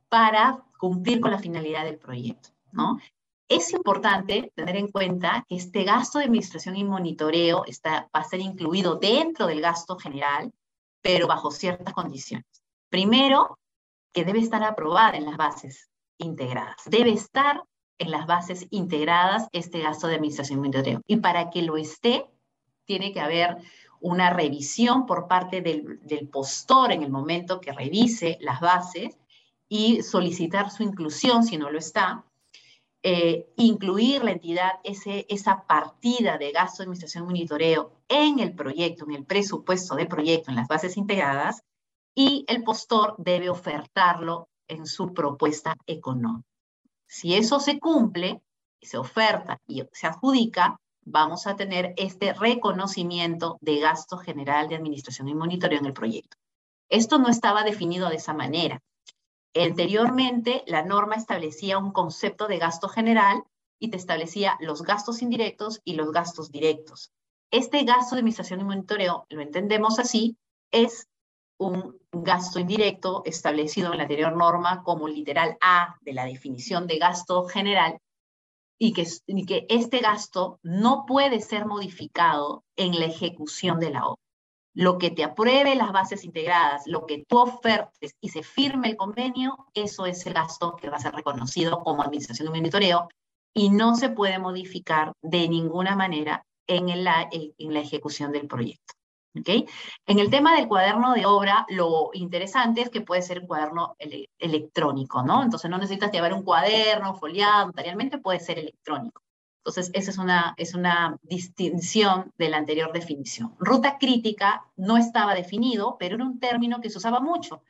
para cumplir con la finalidad del proyecto, ¿no? Es importante tener en cuenta que este gasto de administración y monitoreo está, va a ser incluido dentro del gasto general, pero bajo ciertas condiciones. Primero, que debe estar aprobada en las bases integradas. Debe estar en las bases integradas este gasto de administración y monitoreo. Y para que lo esté, tiene que haber una revisión por parte del, postor en el momento que revise las bases y solicitar su inclusión si no lo está, eh, incluir la entidad ese, esa partida de gasto de administración y monitoreo en el proyecto, en el presupuesto del proyecto, en las bases integradas, y el postor debe ofertarlo en su propuesta económica. Si eso se cumple, se oferta y se adjudica, vamos a tener este reconocimiento de gasto general de administración y monitoreo en el proyecto. Esto no estaba definido de esa manera. Anteriormente, la norma establecía un concepto de gasto general y te establecía los gastos indirectos y los gastos directos. Este gasto de administración y monitoreo, lo entendemos así, es un gasto indirecto establecido en la anterior norma como literal A de la definición de gasto general y que, este gasto no puede ser modificado en la ejecución de la obra. Lo que te apruebe las bases integradas, lo que tú ofertes y se firme el convenio, eso es el gasto que va a ser reconocido como administración de monitoreo y no se puede modificar de ninguna manera en la, en la ejecución del proyecto. ¿Okay? En el tema del cuaderno de obra, lo interesante es que puede ser un cuaderno electrónico, ¿no? Entonces no necesitas llevar un cuaderno foliado notarialmente, puede ser electrónico. Entonces, esa es una, es una distinción de la anterior definición. Ruta crítica no estaba definido, pero era un término que se usaba mucho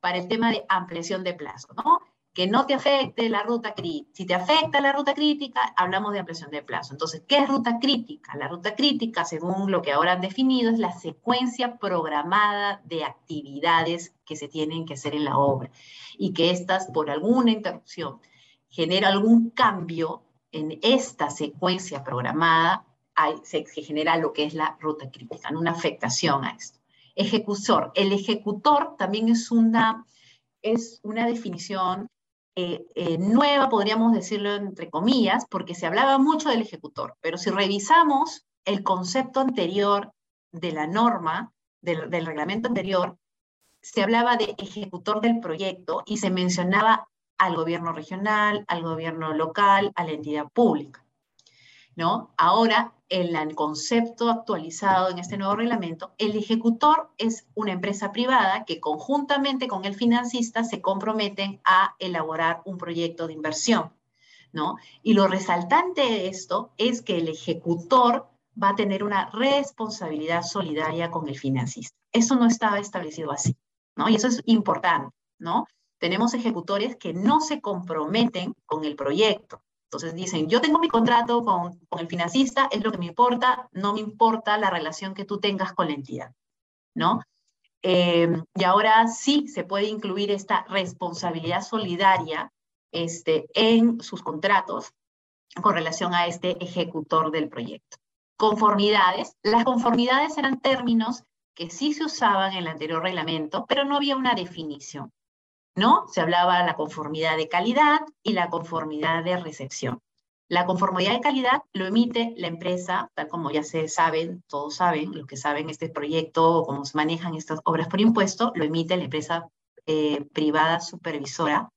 para el tema de ampliación de plazo, ¿no? que no te afecte la ruta crítica. Si te afecta la ruta crítica, hablamos de ampliación de plazo. Entonces, ¿qué es ruta crítica? La ruta crítica, según lo que ahora han definido, es la secuencia programada de actividades que se tienen que hacer en la obra y que estas, por alguna interrupción, genera algún cambio en esta secuencia programada, se, genera lo que es la ruta crítica, una afectación a esto. Ejecutor. El ejecutor también es una, es una definición eh, eh, nueva, podríamos decirlo entre comillas, porque se hablaba mucho del ejecutor, pero si revisamos el concepto anterior de la norma, del reglamento anterior, se hablaba de ejecutor del proyecto y se mencionaba al gobierno regional, al gobierno local, a la entidad pública. ¿no? Ahora, en el concepto actualizado en este nuevo reglamento, el ejecutor es una empresa privada que conjuntamente con el financista se comprometen a elaborar un proyecto de inversión, ¿no? Y lo resaltante de esto es que el ejecutor va a tener una responsabilidad solidaria con el financista. Eso no estaba establecido así, ¿no? Y eso es importante, ¿no? Tenemos ejecutores que no se comprometen con el proyecto, entonces dicen, yo tengo mi contrato con, el financista, es lo que me importa, no me importa la relación que tú tengas con la entidad, ¿no? Eh, y ahora sí se puede incluir esta responsabilidad solidaria este, en sus contratos con relación a este ejecutor del proyecto. Conformidades. Las conformidades eran términos que sí se usaban en el anterior reglamento, pero no había una definición. ¿No? Se hablaba de la conformidad de calidad y la conformidad de recepción. La conformidad de calidad lo emite la empresa, tal como ya se saben, todos saben, los que saben este proyecto o cómo se manejan estas obras por impuesto, lo emite la empresa eh, privada supervisora,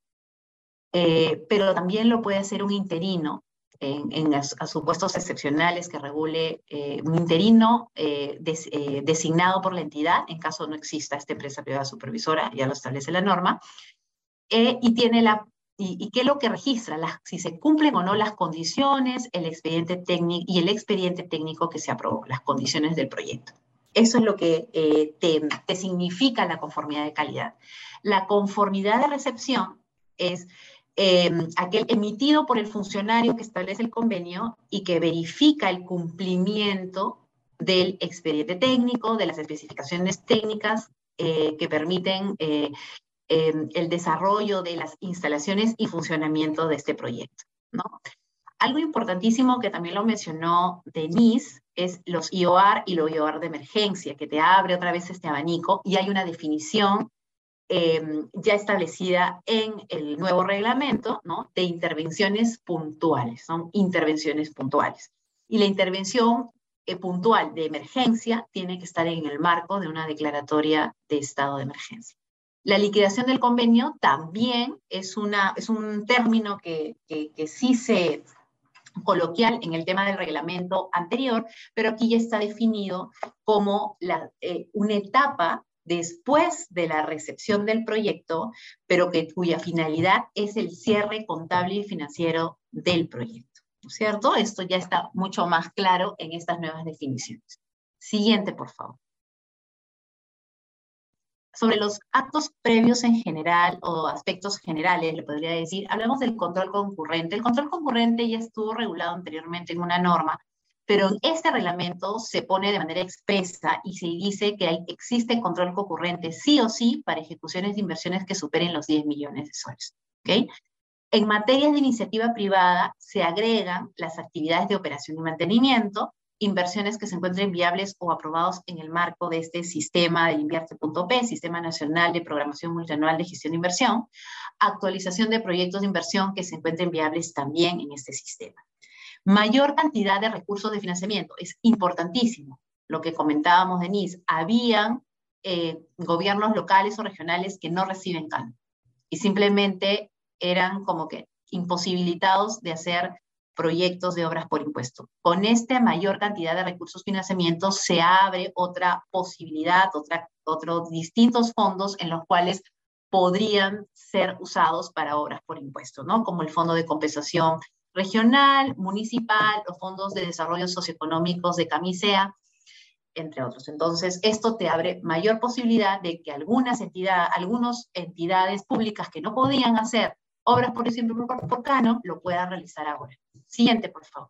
eh, pero también lo puede hacer un interino en, a, supuestos excepcionales que regule eh, un interino designado por la entidad, en caso no exista esta empresa privada supervisora, ya lo establece la norma, y tiene la y, qué es lo que registra, las, si se cumplen o no las condiciones, el expediente técnico y el expediente técnico que se aprobó, las condiciones del proyecto. Eso es lo que eh, te, significa la conformidad de calidad. La conformidad de recepción es em, aquel emitido por el funcionario que establece el convenio y que verifica el cumplimiento del expediente técnico, de las especificaciones técnicas eh, que permiten eh, el desarrollo de las instalaciones y funcionamiento de este proyecto. ¿no? Algo importantísimo que también lo mencionó Denise es los IOR y los IOR de emergencia, que te abre otra vez este abanico y hay una definición em, ya establecida en el nuevo reglamento ¿no? de intervenciones puntuales, son intervenciones puntuales. Y la intervención eh, puntual de emergencia tiene que estar en el marco de una declaratoria de estado de emergencia. La liquidación del convenio también es, una, es un término que, que, sí se coloquial en el tema del reglamento anterior, pero aquí ya está definido como la, eh, una etapa después de la recepción del proyecto, pero que, cuya finalidad es el cierre contable y financiero del proyecto. ¿No es cierto? Esto ya está mucho más claro en estas nuevas definiciones. Siguiente, por favor sobre los actos previos en general o aspectos generales, le podría decir, hablamos del control concurrente. El control concurrente ya estuvo regulado anteriormente en una norma, pero en este reglamento se pone de manera expresa y se dice que hay, existe control concurrente sí o sí para ejecuciones de inversiones que superen los 10 millones de soles. ¿okay? En materias de iniciativa privada se agregan las actividades de operación y mantenimiento, inversiones que se encuentren viables o aprobados en el marco de este sistema de invierte.p, Sistema Nacional de Programación Multianual de Gestión de Inversión, actualización de proyectos de inversión que se encuentren viables también en este sistema. Mayor cantidad de recursos de financiamiento, es importantísimo. Lo que comentábamos, Denise, habían eh, gobiernos locales o regionales que no reciben CAN y simplemente eran como que imposibilitados de hacer proyectos de obras por impuesto. Con esta mayor cantidad de recursos financiamiento se abre otra posibilidad, otros distintos fondos en los cuales podrían ser usados para obras por impuesto, ¿no? Como el Fondo de Compensación Regional, Municipal, los fondos de desarrollo socioeconómicos de Camisea, entre otros. Entonces, esto te abre mayor posibilidad de que algunas entidades, entidades públicas que no podían hacer obras, por ejemplo, por, por Cano, lo puedan realizar ahora. Siguiente, por favor.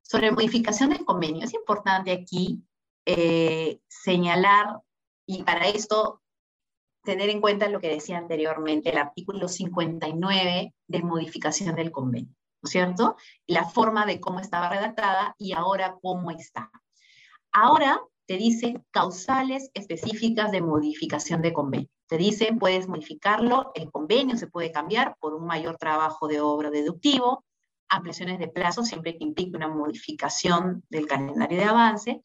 Sobre modificación del convenio, es importante aquí eh, señalar, y para esto tener en cuenta lo que decía anteriormente, el artículo 59 de modificación del convenio, ¿no es cierto? La forma de cómo estaba redactada y ahora cómo está. Ahora te dice causales específicas de modificación de convenio. Te dicen, puedes modificarlo, el convenio se puede cambiar por un mayor trabajo de obra deductivo, ampliaciones de plazo siempre que implique una modificación del calendario de avance,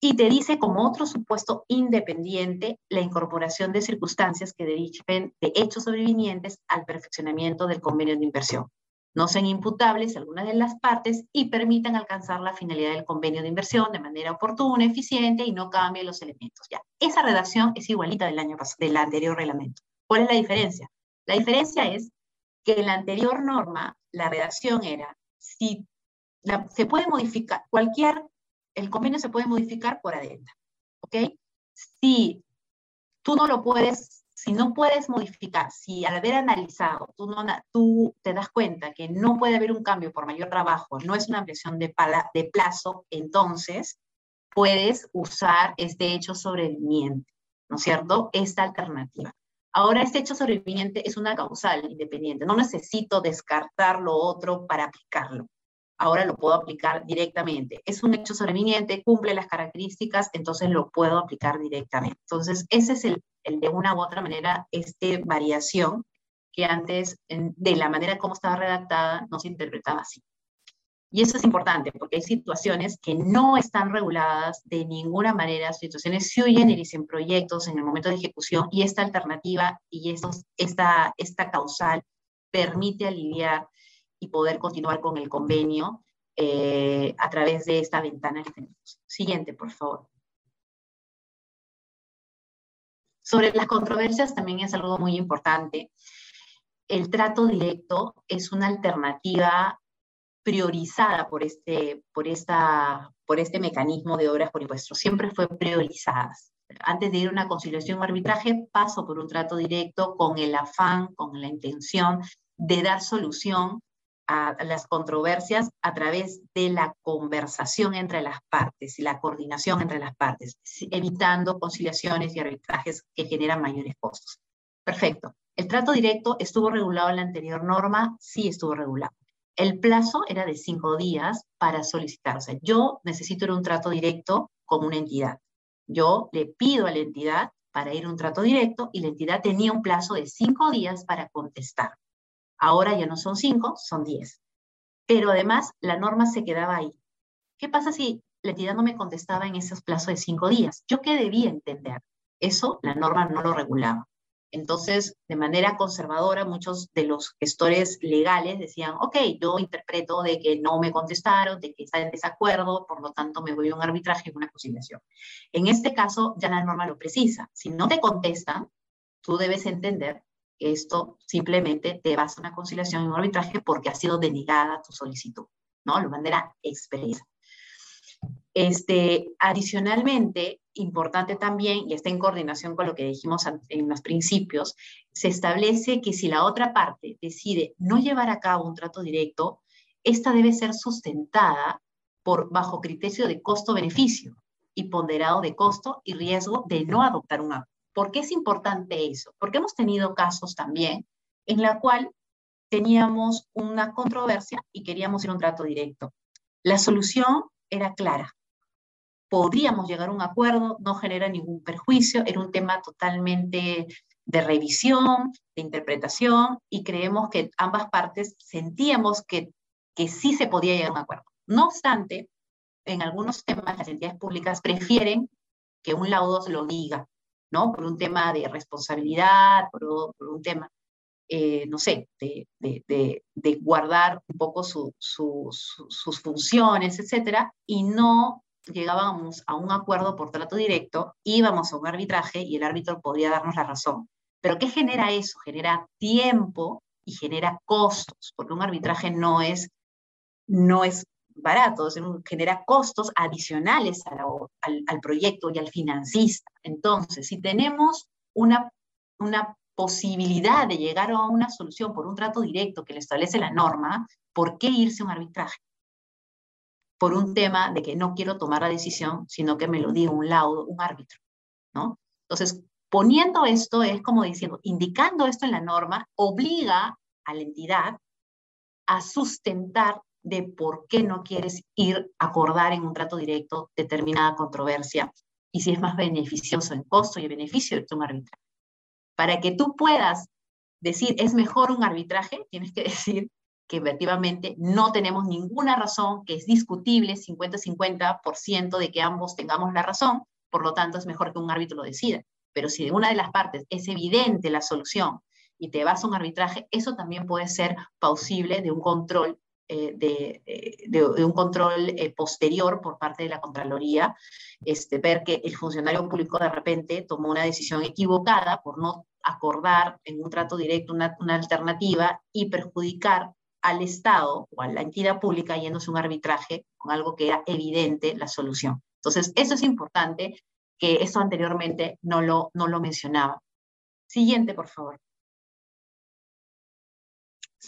y te dice como otro supuesto independiente la incorporación de circunstancias que deriven de hechos sobrevinientes al perfeccionamiento del convenio de inversión. no sean imputables algunas de las partes y permitan alcanzar la finalidad del convenio de inversión de manera oportuna, eficiente y no cambie los elementos. Ya, esa redacción es igualita del año pasado, del anterior reglamento. ¿Cuál es la diferencia? La diferencia es que en la anterior norma la redacción era si se puede modificar cualquier el convenio se puede modificar por adentro, ¿ok? Si tú no lo puedes si no puedes modificar, si al haber analizado tú, no, tú te das cuenta que no puede haber un cambio por mayor trabajo, no es una ampliación de, de plazo, entonces puedes usar este hecho sobreviviente, ¿no es cierto? Esta alternativa. Ahora, este hecho sobreviviente es una causal independiente. No necesito descartar lo otro para aplicarlo. Ahora lo puedo aplicar directamente. Es un hecho sobreviviente, cumple las características, entonces lo puedo aplicar directamente. Entonces, ese es el de una u otra manera, esta variación que antes, de la manera como estaba redactada, no se interpretaba así. Y eso es importante porque hay situaciones que no están reguladas de ninguna manera, situaciones sui generis en proyectos en el momento de ejecución y esta alternativa y estos, esta, esta causal permite aliviar y poder continuar con el convenio eh, a través de esta ventana que tenemos. Siguiente, por favor. Sobre las controversias también es algo muy importante. El trato directo es una alternativa priorizada por este, por esta, por este mecanismo de obras por impuestos. Siempre fue priorizada. Antes de ir a una conciliación o arbitraje, paso por un trato directo con el afán, con la intención de dar solución a las controversias a través de la conversación entre las partes y la coordinación entre las partes, evitando conciliaciones y arbitrajes que generan mayores costos. Perfecto. ¿El trato directo estuvo regulado en la anterior norma? Sí estuvo regulado. El plazo era de cinco días para solicitar. O sea, yo necesito un trato directo con una entidad. Yo le pido a la entidad para ir a un trato directo y la entidad tenía un plazo de cinco días para contestar. Ahora ya no son cinco, son diez. Pero además la norma se quedaba ahí. ¿Qué pasa si la entidad no me contestaba en esos plazos de cinco días? ¿Yo qué debía entender? Eso la norma no lo regulaba. Entonces, de manera conservadora, muchos de los gestores legales decían, ok, yo interpreto de que no me contestaron, de que está en desacuerdo, por lo tanto me voy a un arbitraje y una conciliación. En este caso, ya la norma lo precisa. Si no te contestan, tú debes entender esto simplemente te vas a una conciliación y un arbitraje porque ha sido denegada tu solicitud, ¿no? De manera expresa. Este, adicionalmente, importante también, y está en coordinación con lo que dijimos en los principios, se establece que si la otra parte decide no llevar a cabo un trato directo, esta debe ser sustentada por bajo criterio de costo-beneficio y ponderado de costo y riesgo de no adoptar un ¿Por qué es importante eso? Porque hemos tenido casos también en la cual teníamos una controversia y queríamos ir a un trato directo. La solución era clara. Podríamos llegar a un acuerdo, no genera ningún perjuicio, era un tema totalmente de revisión, de interpretación, y creemos que ambas partes sentíamos que, que sí se podía llegar a un acuerdo. No obstante, en algunos temas las entidades públicas prefieren que un laudo lo diga, ¿no? Por un tema de responsabilidad, por, un tema, eh, no sé, de, guardar un poco sus funciones, etcétera, y no llegábamos a un acuerdo por trato directo, íbamos a un arbitraje y el árbitro podría darnos la razón. Pero ¿qué genera eso? Genera tiempo y genera costos, porque un arbitraje no es, no es baratos, genera costos adicionales al, proyecto y al financista. Entonces, si tenemos una, una posibilidad de llegar a una solución por un trato directo que le establece la norma, ¿por qué irse a un arbitraje? Por un tema de que no quiero tomar la decisión, sino que me lo diga un laudo, un árbitro, ¿no? Entonces, poniendo esto es como diciendo, indicando esto en la norma, obliga a la entidad a sustentar de por qué no quieres ir a acordar en un trato directo determinada controversia y si es más beneficioso en costo y beneficio de un arbitraje. Para que tú puedas decir es mejor un arbitraje, tienes que decir que efectivamente no tenemos ninguna razón, que es discutible 50-50% de que ambos tengamos la razón, por lo tanto es mejor que un árbitro lo decida. Pero si de una de las partes es evidente la solución y te vas a un arbitraje, eso también puede ser plausible de un control eh, eh, de, un control eh, posterior por parte de la Contraloría, este, ver que el funcionario público de repente tomó una decisión equivocada por no acordar en un trato directo una, una alternativa y perjudicar al Estado o a la entidad pública yéndose un arbitraje con algo que era evidente la solución. Entonces, eso es importante, que eso anteriormente no lo, no lo mencionaba. Siguiente, por favor.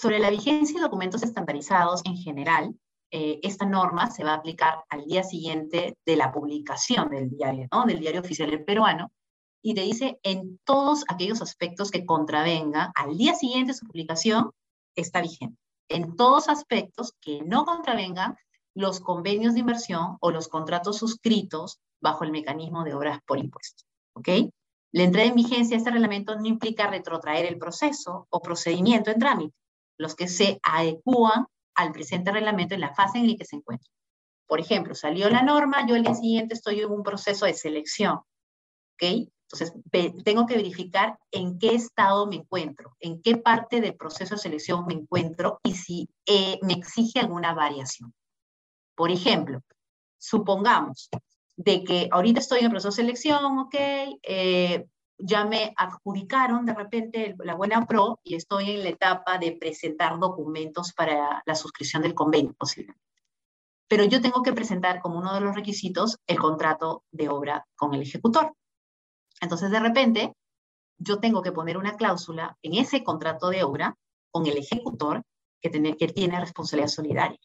Sobre la vigencia de documentos estandarizados en general, eh, esta norma se va a aplicar al día siguiente de la publicación del diario, ¿no? del diario oficial peruano, y te dice en todos aquellos aspectos que contravengan al día siguiente de su publicación, está vigente. En todos aspectos que no contravengan los convenios de inversión o los contratos suscritos bajo el mecanismo de obras por impuestos. ¿Ok? La entrada en vigencia de este reglamento no implica retrotraer el proceso o procedimiento en trámite, los que se adecúan al presente reglamento en la fase en la que se encuentra. Por ejemplo, salió la norma, yo el día siguiente estoy en un proceso de selección. ¿Ok? Entonces, tengo que verificar en qué estado me encuentro, en qué parte del proceso de selección me encuentro y si eh, me exige alguna variación. Por ejemplo, supongamos de que ahorita estoy en el proceso de selección, ok, eh, ya me adjudicaron de repente la buena pro y estoy en la etapa de presentar documentos para la suscripción del convenio posiblemente. Pero yo tengo que presentar como uno de los requisitos el contrato de obra con el ejecutor. Entonces, de repente, yo tengo que poner una cláusula en ese contrato de obra con el ejecutor que tiene, que tiene responsabilidad solidaria.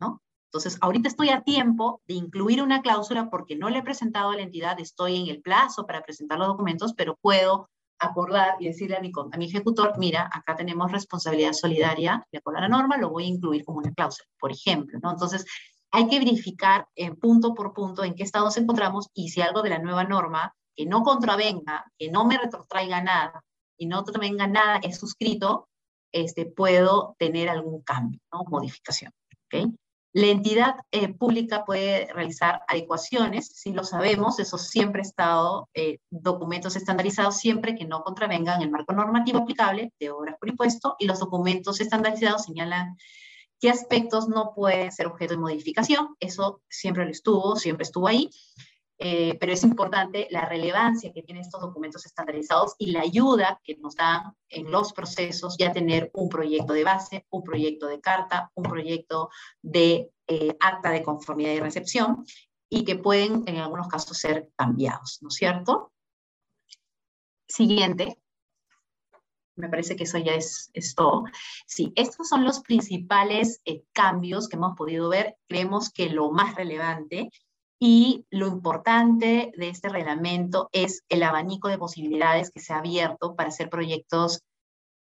¿no? Entonces, ahorita estoy a tiempo de incluir una cláusula porque no le he presentado a la entidad, estoy en el plazo para presentar los documentos, pero puedo acordar y decirle a mi, a mi ejecutor, mira, acá tenemos responsabilidad solidaria, de acuerdo a la norma, lo voy a incluir como una cláusula, por ejemplo, ¿no? Entonces, hay que verificar en punto por punto en qué estado nos encontramos y si algo de la nueva norma que no contravenga, que no me retrotraiga nada y no contravenga nada es suscrito, este, puedo tener algún cambio, ¿no? modificación. ¿okay? La entidad eh, pública puede realizar adecuaciones, si lo sabemos, eso siempre ha estado, eh, documentos estandarizados siempre que no contravengan el marco normativo aplicable de obras por impuesto y los documentos estandarizados señalan qué aspectos no pueden ser objeto de modificación, eso siempre lo estuvo, siempre estuvo ahí, eh, pero es importante la relevancia que tienen estos documentos estandarizados y la ayuda que nos dan en los procesos ya tener un proyecto de base, un proyecto de carta, un proyecto de eh, acta de conformidad y recepción y que pueden en algunos casos ser cambiados, ¿no es cierto? Siguiente. Me parece que eso ya es, es todo. Sí, estos son los principales eh, cambios que hemos podido ver. Creemos que lo más relevante y lo importante de este reglamento es el abanico de posibilidades que se ha abierto para hacer proyectos,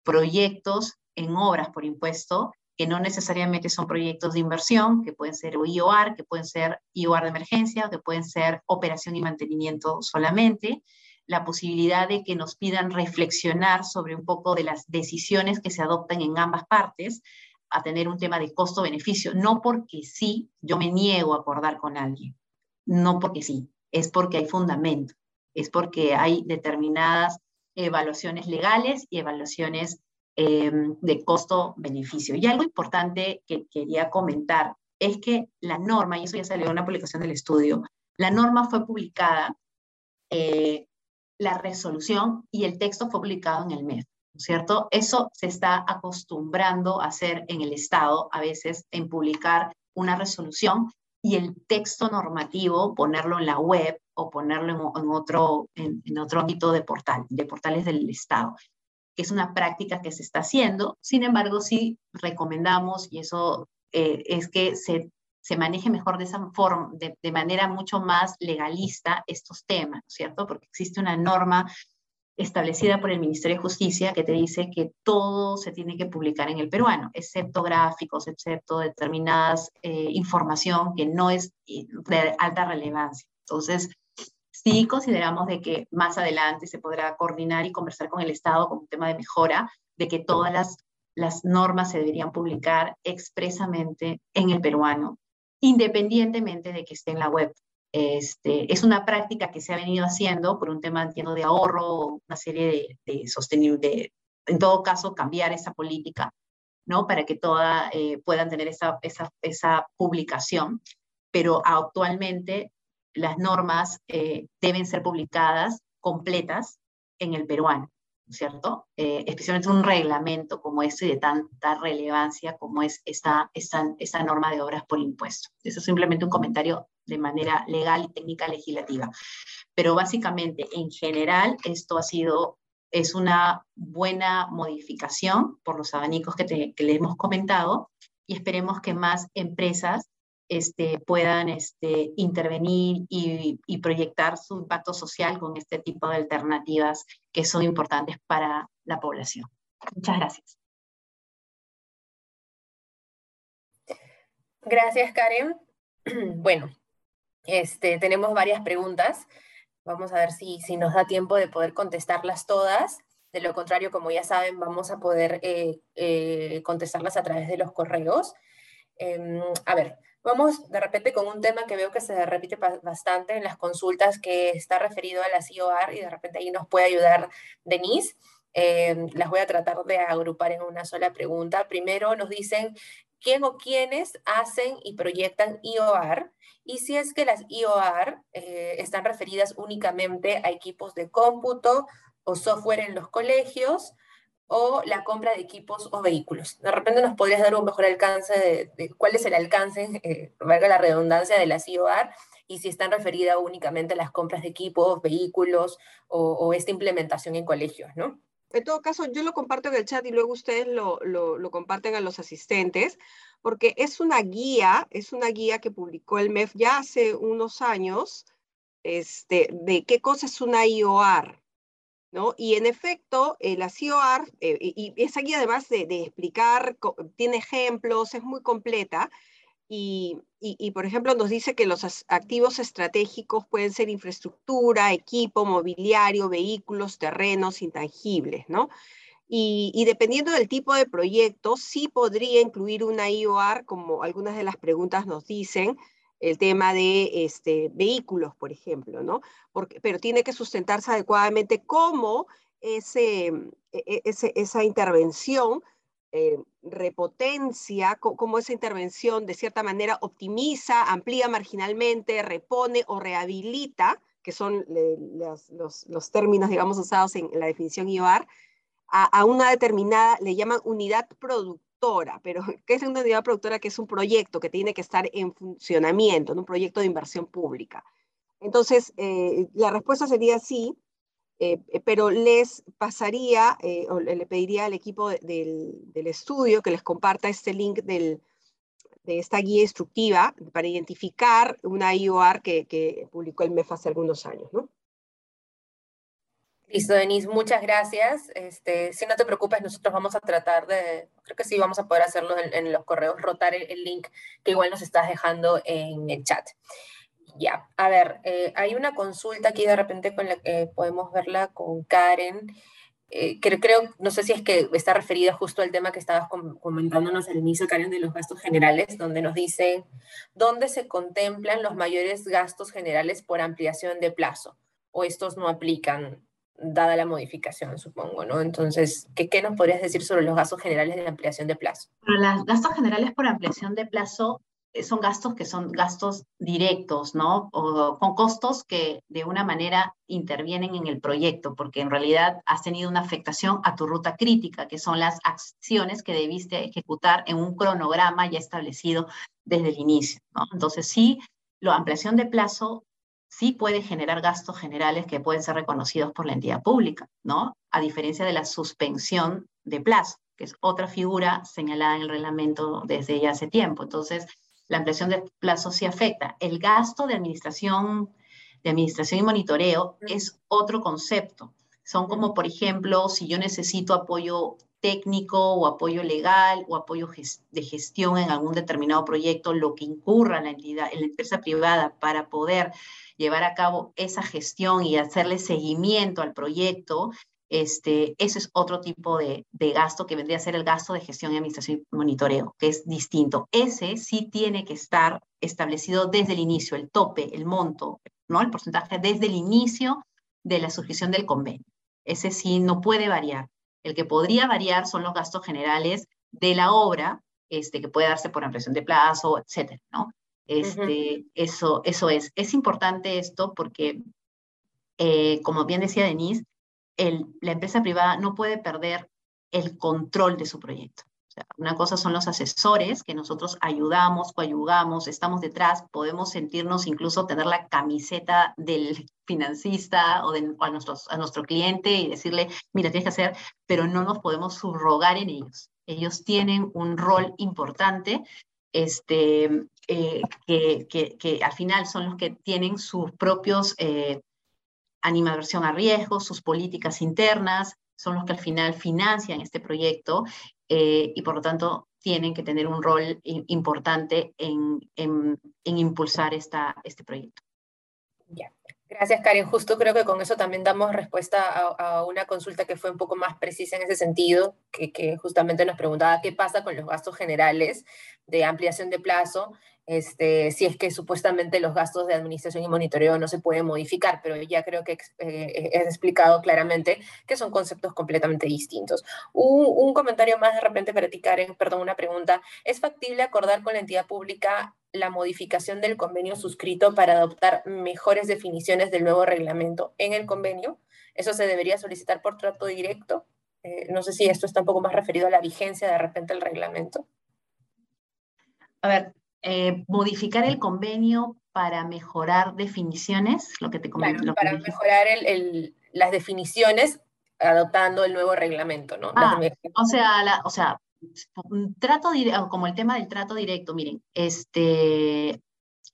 proyectos en obras por impuesto, que no necesariamente son proyectos de inversión, que pueden ser IOR, que pueden ser IOR de emergencia, que pueden ser operación y mantenimiento solamente, la posibilidad de que nos pidan reflexionar sobre un poco de las decisiones que se adoptan en ambas partes, a tener un tema de costo-beneficio, no porque sí yo me niego a acordar con alguien, no porque sí, es porque hay fundamento, es porque hay determinadas evaluaciones legales y evaluaciones eh, de costo-beneficio. Y algo importante que quería comentar es que la norma, y eso ya salió en una publicación del estudio, la norma fue publicada, eh, la resolución y el texto fue publicado en el mes, ¿no es cierto? Eso se está acostumbrando a hacer en el Estado, a veces en publicar una resolución y el texto normativo ponerlo en la web o ponerlo en, otro, en, otro ámbito de portal, de portales del Estado, que es una práctica que se está haciendo. Sin embargo, sí recomendamos, y eso eh, es que se, se maneje mejor de esa forma, de, de manera mucho más legalista estos temas, ¿cierto? Porque existe una norma establecida por el Ministerio de Justicia que te dice que todo se tiene que publicar en el peruano, excepto gráficos, excepto determinadas eh, información que no es de alta relevancia. Entonces, sí consideramos de que más adelante se podrá coordinar y conversar con el Estado como un tema de mejora, de que todas las, las normas se deberían publicar expresamente en el peruano, independientemente de que esté en la web este, es una práctica que se ha venido haciendo por un tema, entiendo, de ahorro, una serie de, de, en todo caso, cambiar esa política, ¿no? Para que todas eh, puedan tener esa, esa, esa, publicación. Pero actualmente las normas eh, deben ser publicadas completas en el peruano, ¿cierto? Eh, especialmente un reglamento como este de tanta relevancia como es esta, esta, norma de obras por impuesto. Eso es simplemente un comentario de manera legal y técnica legislativa. Pero básicamente, en general, esto ha sido es una buena modificación por los abanicos que, le hemos comentado y esperemos que más empresas este, puedan este, intervenir y, y, proyectar su impacto social con este tipo de alternativas que son importantes para la población. Muchas gracias. Gracias, Karen. Bueno, este, tenemos varias preguntas. Vamos a ver si, si nos da tiempo de poder contestarlas todas. De lo contrario, como ya saben, vamos a poder eh, eh, contestarlas a través de los correos. Em, a ver, vamos de repente con un tema que veo que se repite bastante en las consultas que está referido a la CIOR y de repente ahí nos puede ayudar Denise. Em, las voy a tratar de agrupar en una sola pregunta. Primero nos dicen quién o quiénes hacen y proyectan IOR y si es que las IOR eh, están referidas únicamente a equipos de cómputo o software en los colegios o la compra de equipos o vehículos. De repente nos podrías dar un mejor alcance de, cuál es el alcance, eh, valga la redundancia, de las IOR y si están referidas únicamente a las compras de equipos, vehículos o, esta implementación en colegios, ¿no? En todo caso, yo lo comparto en el chat y luego ustedes lo, lo, comparten a los asistentes, porque es una guía, es una guía que publicó el MEF ya hace unos años, este, de qué cosa es una IOR, ¿no? Y en efecto, eh, la eh, y, esa guía además de, de explicar, tiene ejemplos, es muy completa, y, por ejemplo, nos dice que los activos estratégicos pueden ser infraestructura, equipo, mobiliario, vehículos, terrenos, intangibles, ¿no? Y, dependiendo del tipo de proyecto, sí podría incluir una IOR, como algunas de las preguntas nos dicen, el tema de este, vehículos, por ejemplo, ¿no? Porque, pero tiene que sustentarse adecuadamente cómo ese, e, ese, esa intervención eh, repotencia, cómo esa intervención de cierta manera optimiza, amplía marginalmente, repone o rehabilita, que son los, términos, digamos, usados en, la definición IOAR, a, una determinada, le llaman unidad productora, pero ¿qué es una unidad productora? Que es un proyecto que tiene que estar en funcionamiento, un proyecto de inversión pública. Entonces, eh, la respuesta sería sí, eh, eh, pero les pasaría o le pediría al equipo del, estudio que les comparta este link de esta guía instructiva para identificar una IOR que, publicó el MEF hace algunos años. ¿no? Listo, Denise, muchas gracias. Este, si no te preocupes, nosotros vamos a tratar de, creo que sí vamos a poder hacerlo en, los correos, rotar el, link que igual nos estás dejando en el chat. Ya, a ver, eh, hay una consulta aquí de repente con la que podemos verla con Karen, eh, creo, no sé si es que está referida justo al tema que estabas comentándonos al inicio, Karen, de los gastos generales, donde nos dice, ¿dónde se contemplan los mayores gastos generales por ampliación de plazo? O estos no aplican, dada la modificación, supongo, ¿no? Entonces, ¿qué, qué nos podrías decir sobre los gastos generales de ampliación de plazo? Los gastos generales por ampliación de plazo eh, son gastos que son gastos directos, ¿no? O con costos que de una manera intervienen en el proyecto, porque en realidad has tenido una afectación a tu ruta crítica, que son las acciones que debiste ejecutar en un cronograma ya establecido desde el inicio, ¿no? Entonces sí, la ampliación de plazo sí puede generar gastos generales que pueden ser reconocidos por la entidad pública, ¿no? A diferencia de la suspensión de plazo, que es otra figura señalada en el reglamento desde ya hace tiempo. Entonces, la ampliación de plazo sí afecta. El gasto de administración, de administración y monitoreo es otro concepto. Son como, por ejemplo, si yo necesito apoyo técnico o apoyo legal o apoyo de gestión en algún determinado proyecto, lo que incurra la entidad, en la empresa privada para poder llevar a cabo esa gestión y hacerle seguimiento al proyecto, este, ese es otro tipo de, gasto que vendría a ser el gasto de gestión y administración y monitoreo, que es distinto. Ese sí tiene que estar establecido desde el inicio, el tope, el monto, ¿no? el porcentaje desde el inicio de la suscripción del convenio. Ese sí no puede variar. El que podría variar son los gastos generales de la obra, este, que puede darse por ampliación de plazo, etcétera, ¿no? Este, eso, eso es. Es importante esto porque, eh, como bien decía Denise, la empresa privada no puede perder el control de su proyecto. una cosa son los asesores, que nosotros ayudamos, coayudamos, estamos detrás, podemos sentirnos incluso tener la camiseta del financista o de, a, nuestros, a nuestro cliente y decirle, mira, tienes que hacer, pero no nos podemos subrogar en ellos. Ellos tienen un rol importante este, eh, que, al final son los que tienen sus propios eh, a riesgos, sus políticas internas, son los que al final financian este proyecto eh, y por lo tanto tienen que tener un rol importante en, en, impulsar esta, este proyecto. Ya. Gracias, Karen. Justo creo que con eso también damos respuesta a, una consulta que fue un poco más precisa en ese sentido, que, justamente nos preguntaba qué pasa con los gastos generales de ampliación de plazo este, si es que supuestamente los gastos de administración y monitoreo no se pueden modificar, pero ya creo que eh, he explicado claramente que son conceptos completamente distintos. Un, comentario más de repente para ti, Karen, perdón, una pregunta. ¿Es factible acordar con la entidad pública la modificación del convenio suscrito para adoptar mejores definiciones del nuevo reglamento en el convenio? ¿Eso se debería solicitar por trato directo? Eh, no sé si esto está un poco más referido a la vigencia de repente del reglamento. A ver, eh, modificar el convenio para mejorar definiciones, lo que te comento. para mejorar las definiciones adoptando el nuevo reglamento, ¿no? Ah, o sea, o sea, trato como el tema del trato directo, miren, este,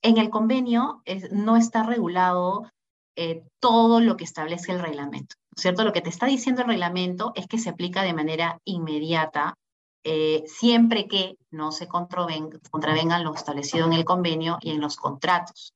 en el convenio no está regulado eh, todo lo que establece el reglamento, ¿cierto? Lo que te está diciendo el reglamento es que se aplica de manera inmediata eh, siempre que no se contravengan lo establecido en el convenio y en los contratos,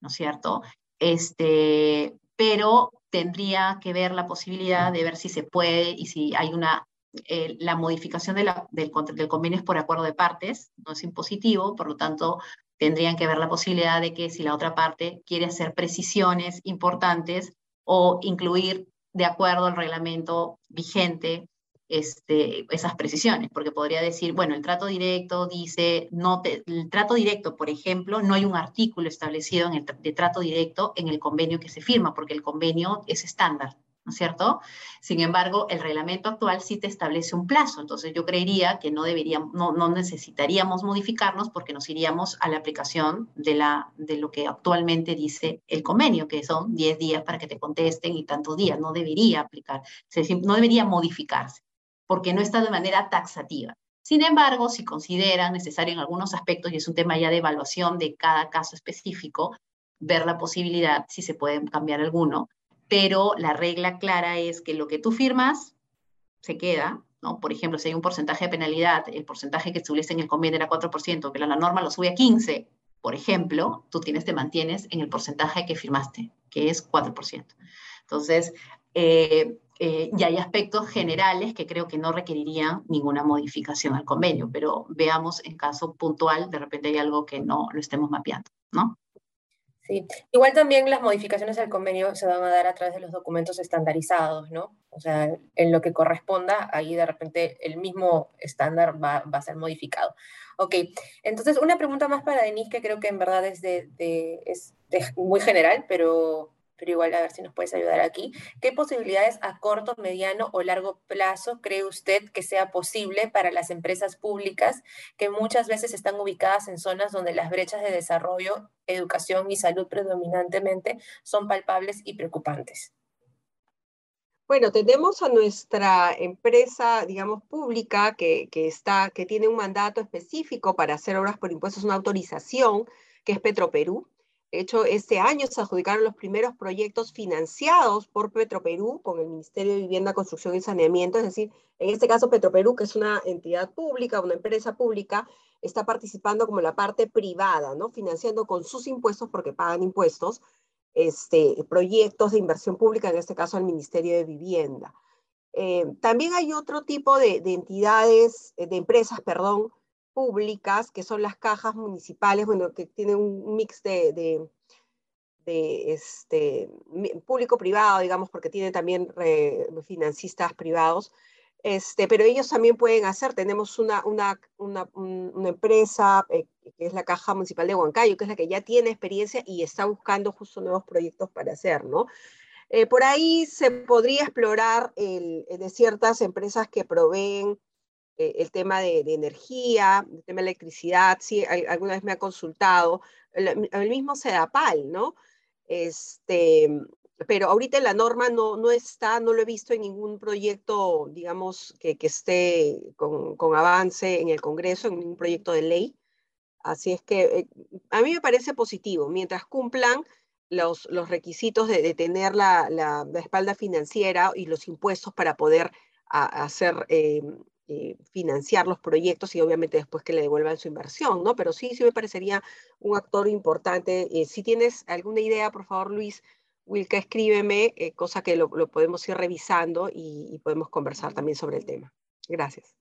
¿no es cierto? Este, pero tendría que ver la posibilidad de ver si se puede y si hay una, eh, la modificación del, del convenio es por acuerdo de partes, no es impositivo, por lo tanto, tendrían que ver la posibilidad de que si la otra parte quiere hacer precisiones importantes o incluir de acuerdo al reglamento vigente este, esas precisiones, porque podría decir, bueno, el trato directo dice, no el trato directo, por ejemplo, no hay un artículo establecido en el de trato directo en el convenio que se firma, porque el convenio es estándar, ¿no es cierto? Sin embargo, el reglamento actual sí te establece un plazo, entonces yo creería que no deberíamos, no, no necesitaríamos modificarnos porque nos iríamos a la aplicación de, la, de lo que actualmente dice el convenio, que son 10 días para que te contesten y tantos días, no debería aplicar, no debería modificarse porque no está de manera taxativa. Sin embargo, si consideran necesario en algunos aspectos, y es un tema ya de evaluación de cada caso específico, ver la posibilidad si se puede cambiar alguno, pero la regla clara es que lo que tú firmas se queda, ¿no? Por ejemplo, si hay un porcentaje de penalidad, el porcentaje que establece en el convenio era 4%, pero la norma lo sube a 15%, por ejemplo, tú tienes, te mantienes en el porcentaje que firmaste, que es 4%. Entonces, eh, eh, y hay aspectos generales que creo que no requerirían ninguna modificación al convenio, pero veamos en caso puntual, de repente hay algo que no lo estemos mapeando, ¿no? Sí, igual también las modificaciones al convenio se van a dar a través de los documentos estandarizados, ¿no? O sea, en lo que corresponda, ahí de repente el mismo estándar va, va a ser modificado. Ok, entonces una pregunta más para Denise, que creo que en verdad es, de, de, es muy general, pero pero igual a ver si nos puedes ayudar aquí. ¿Qué posibilidades a corto, mediano o largo plazo cree usted que sea posible para las empresas públicas que muchas veces están ubicadas en zonas donde las brechas de desarrollo, educación y salud predominantemente son palpables y preocupantes? Bueno, tenemos a nuestra empresa, digamos, pública que, que, está, que tiene un mandato específico para hacer obras por impuestos, una autorización, que es Petroperú. De hecho, este año se adjudicaron los primeros proyectos financiados por Petroperú con el Ministerio de Vivienda, Construcción y Saneamiento. Es decir, en este caso Petroperú, que es una entidad pública, una empresa pública, está participando como la parte privada, ¿no? Financiando con sus impuestos, porque pagan impuestos, este, proyectos de inversión pública, en este caso el Ministerio de Vivienda. Eh, también hay otro tipo de, de entidades, de empresas, perdón, públicas, que son las cajas municipales, bueno, que tienen un mix de, de, este, público-privado, digamos, porque tienen también financistas privados, Este, pero ellos también pueden hacer, tenemos una, una, una, una empresa eh, que es la Caja Municipal de Huancayo, que es la que ya tiene experiencia y está buscando justo nuevos proyectos para hacer, ¿no? Eh, por ahí se podría explorar el, de ciertas empresas que proveen eh, el tema de, energía, el tema de electricidad, sí, alguna vez me ha consultado, el, el mismo SEDAPAL, ¿no? Este, pero ahorita la norma no, no está, no lo he visto en ningún proyecto, digamos, que, que esté con, con, avance en el Congreso, en ningún proyecto de ley. Así es que eh, a mí me parece positivo, mientras cumplan los, los requisitos de, de tener la, la, la, espalda financiera y los impuestos para poder hacer, eh, eh, financiar los proyectos y obviamente después que le devuelvan su inversión, ¿no? Pero sí, sí me parecería un actor importante. Eh, si tienes alguna idea, por favor, Luis, Wilka, escríbeme, eh, cosa que lo, lo, podemos ir revisando y, y podemos conversar también sobre el tema. Gracias.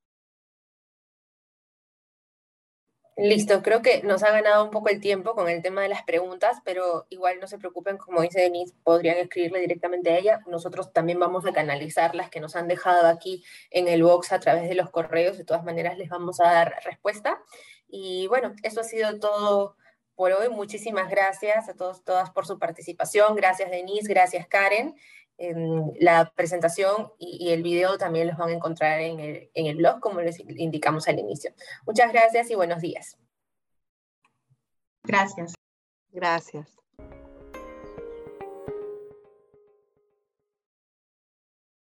Listo, creo que nos ha ganado un poco el tiempo con el tema de las preguntas, pero igual no se preocupen, como dice Denise, podrían escribirle directamente a ella. Nosotros también vamos a canalizar las que nos han dejado aquí en el box a través de los correos. De todas maneras, les vamos a dar respuesta. Y bueno, eso ha sido todo por hoy. Muchísimas gracias a todos, todas por su participación. Gracias, Denise. Gracias, Karen. La presentación y, y, el video también los van a encontrar en el, en el blog, como les indicamos al inicio. Muchas gracias y buenos días. Gracias. Gracias.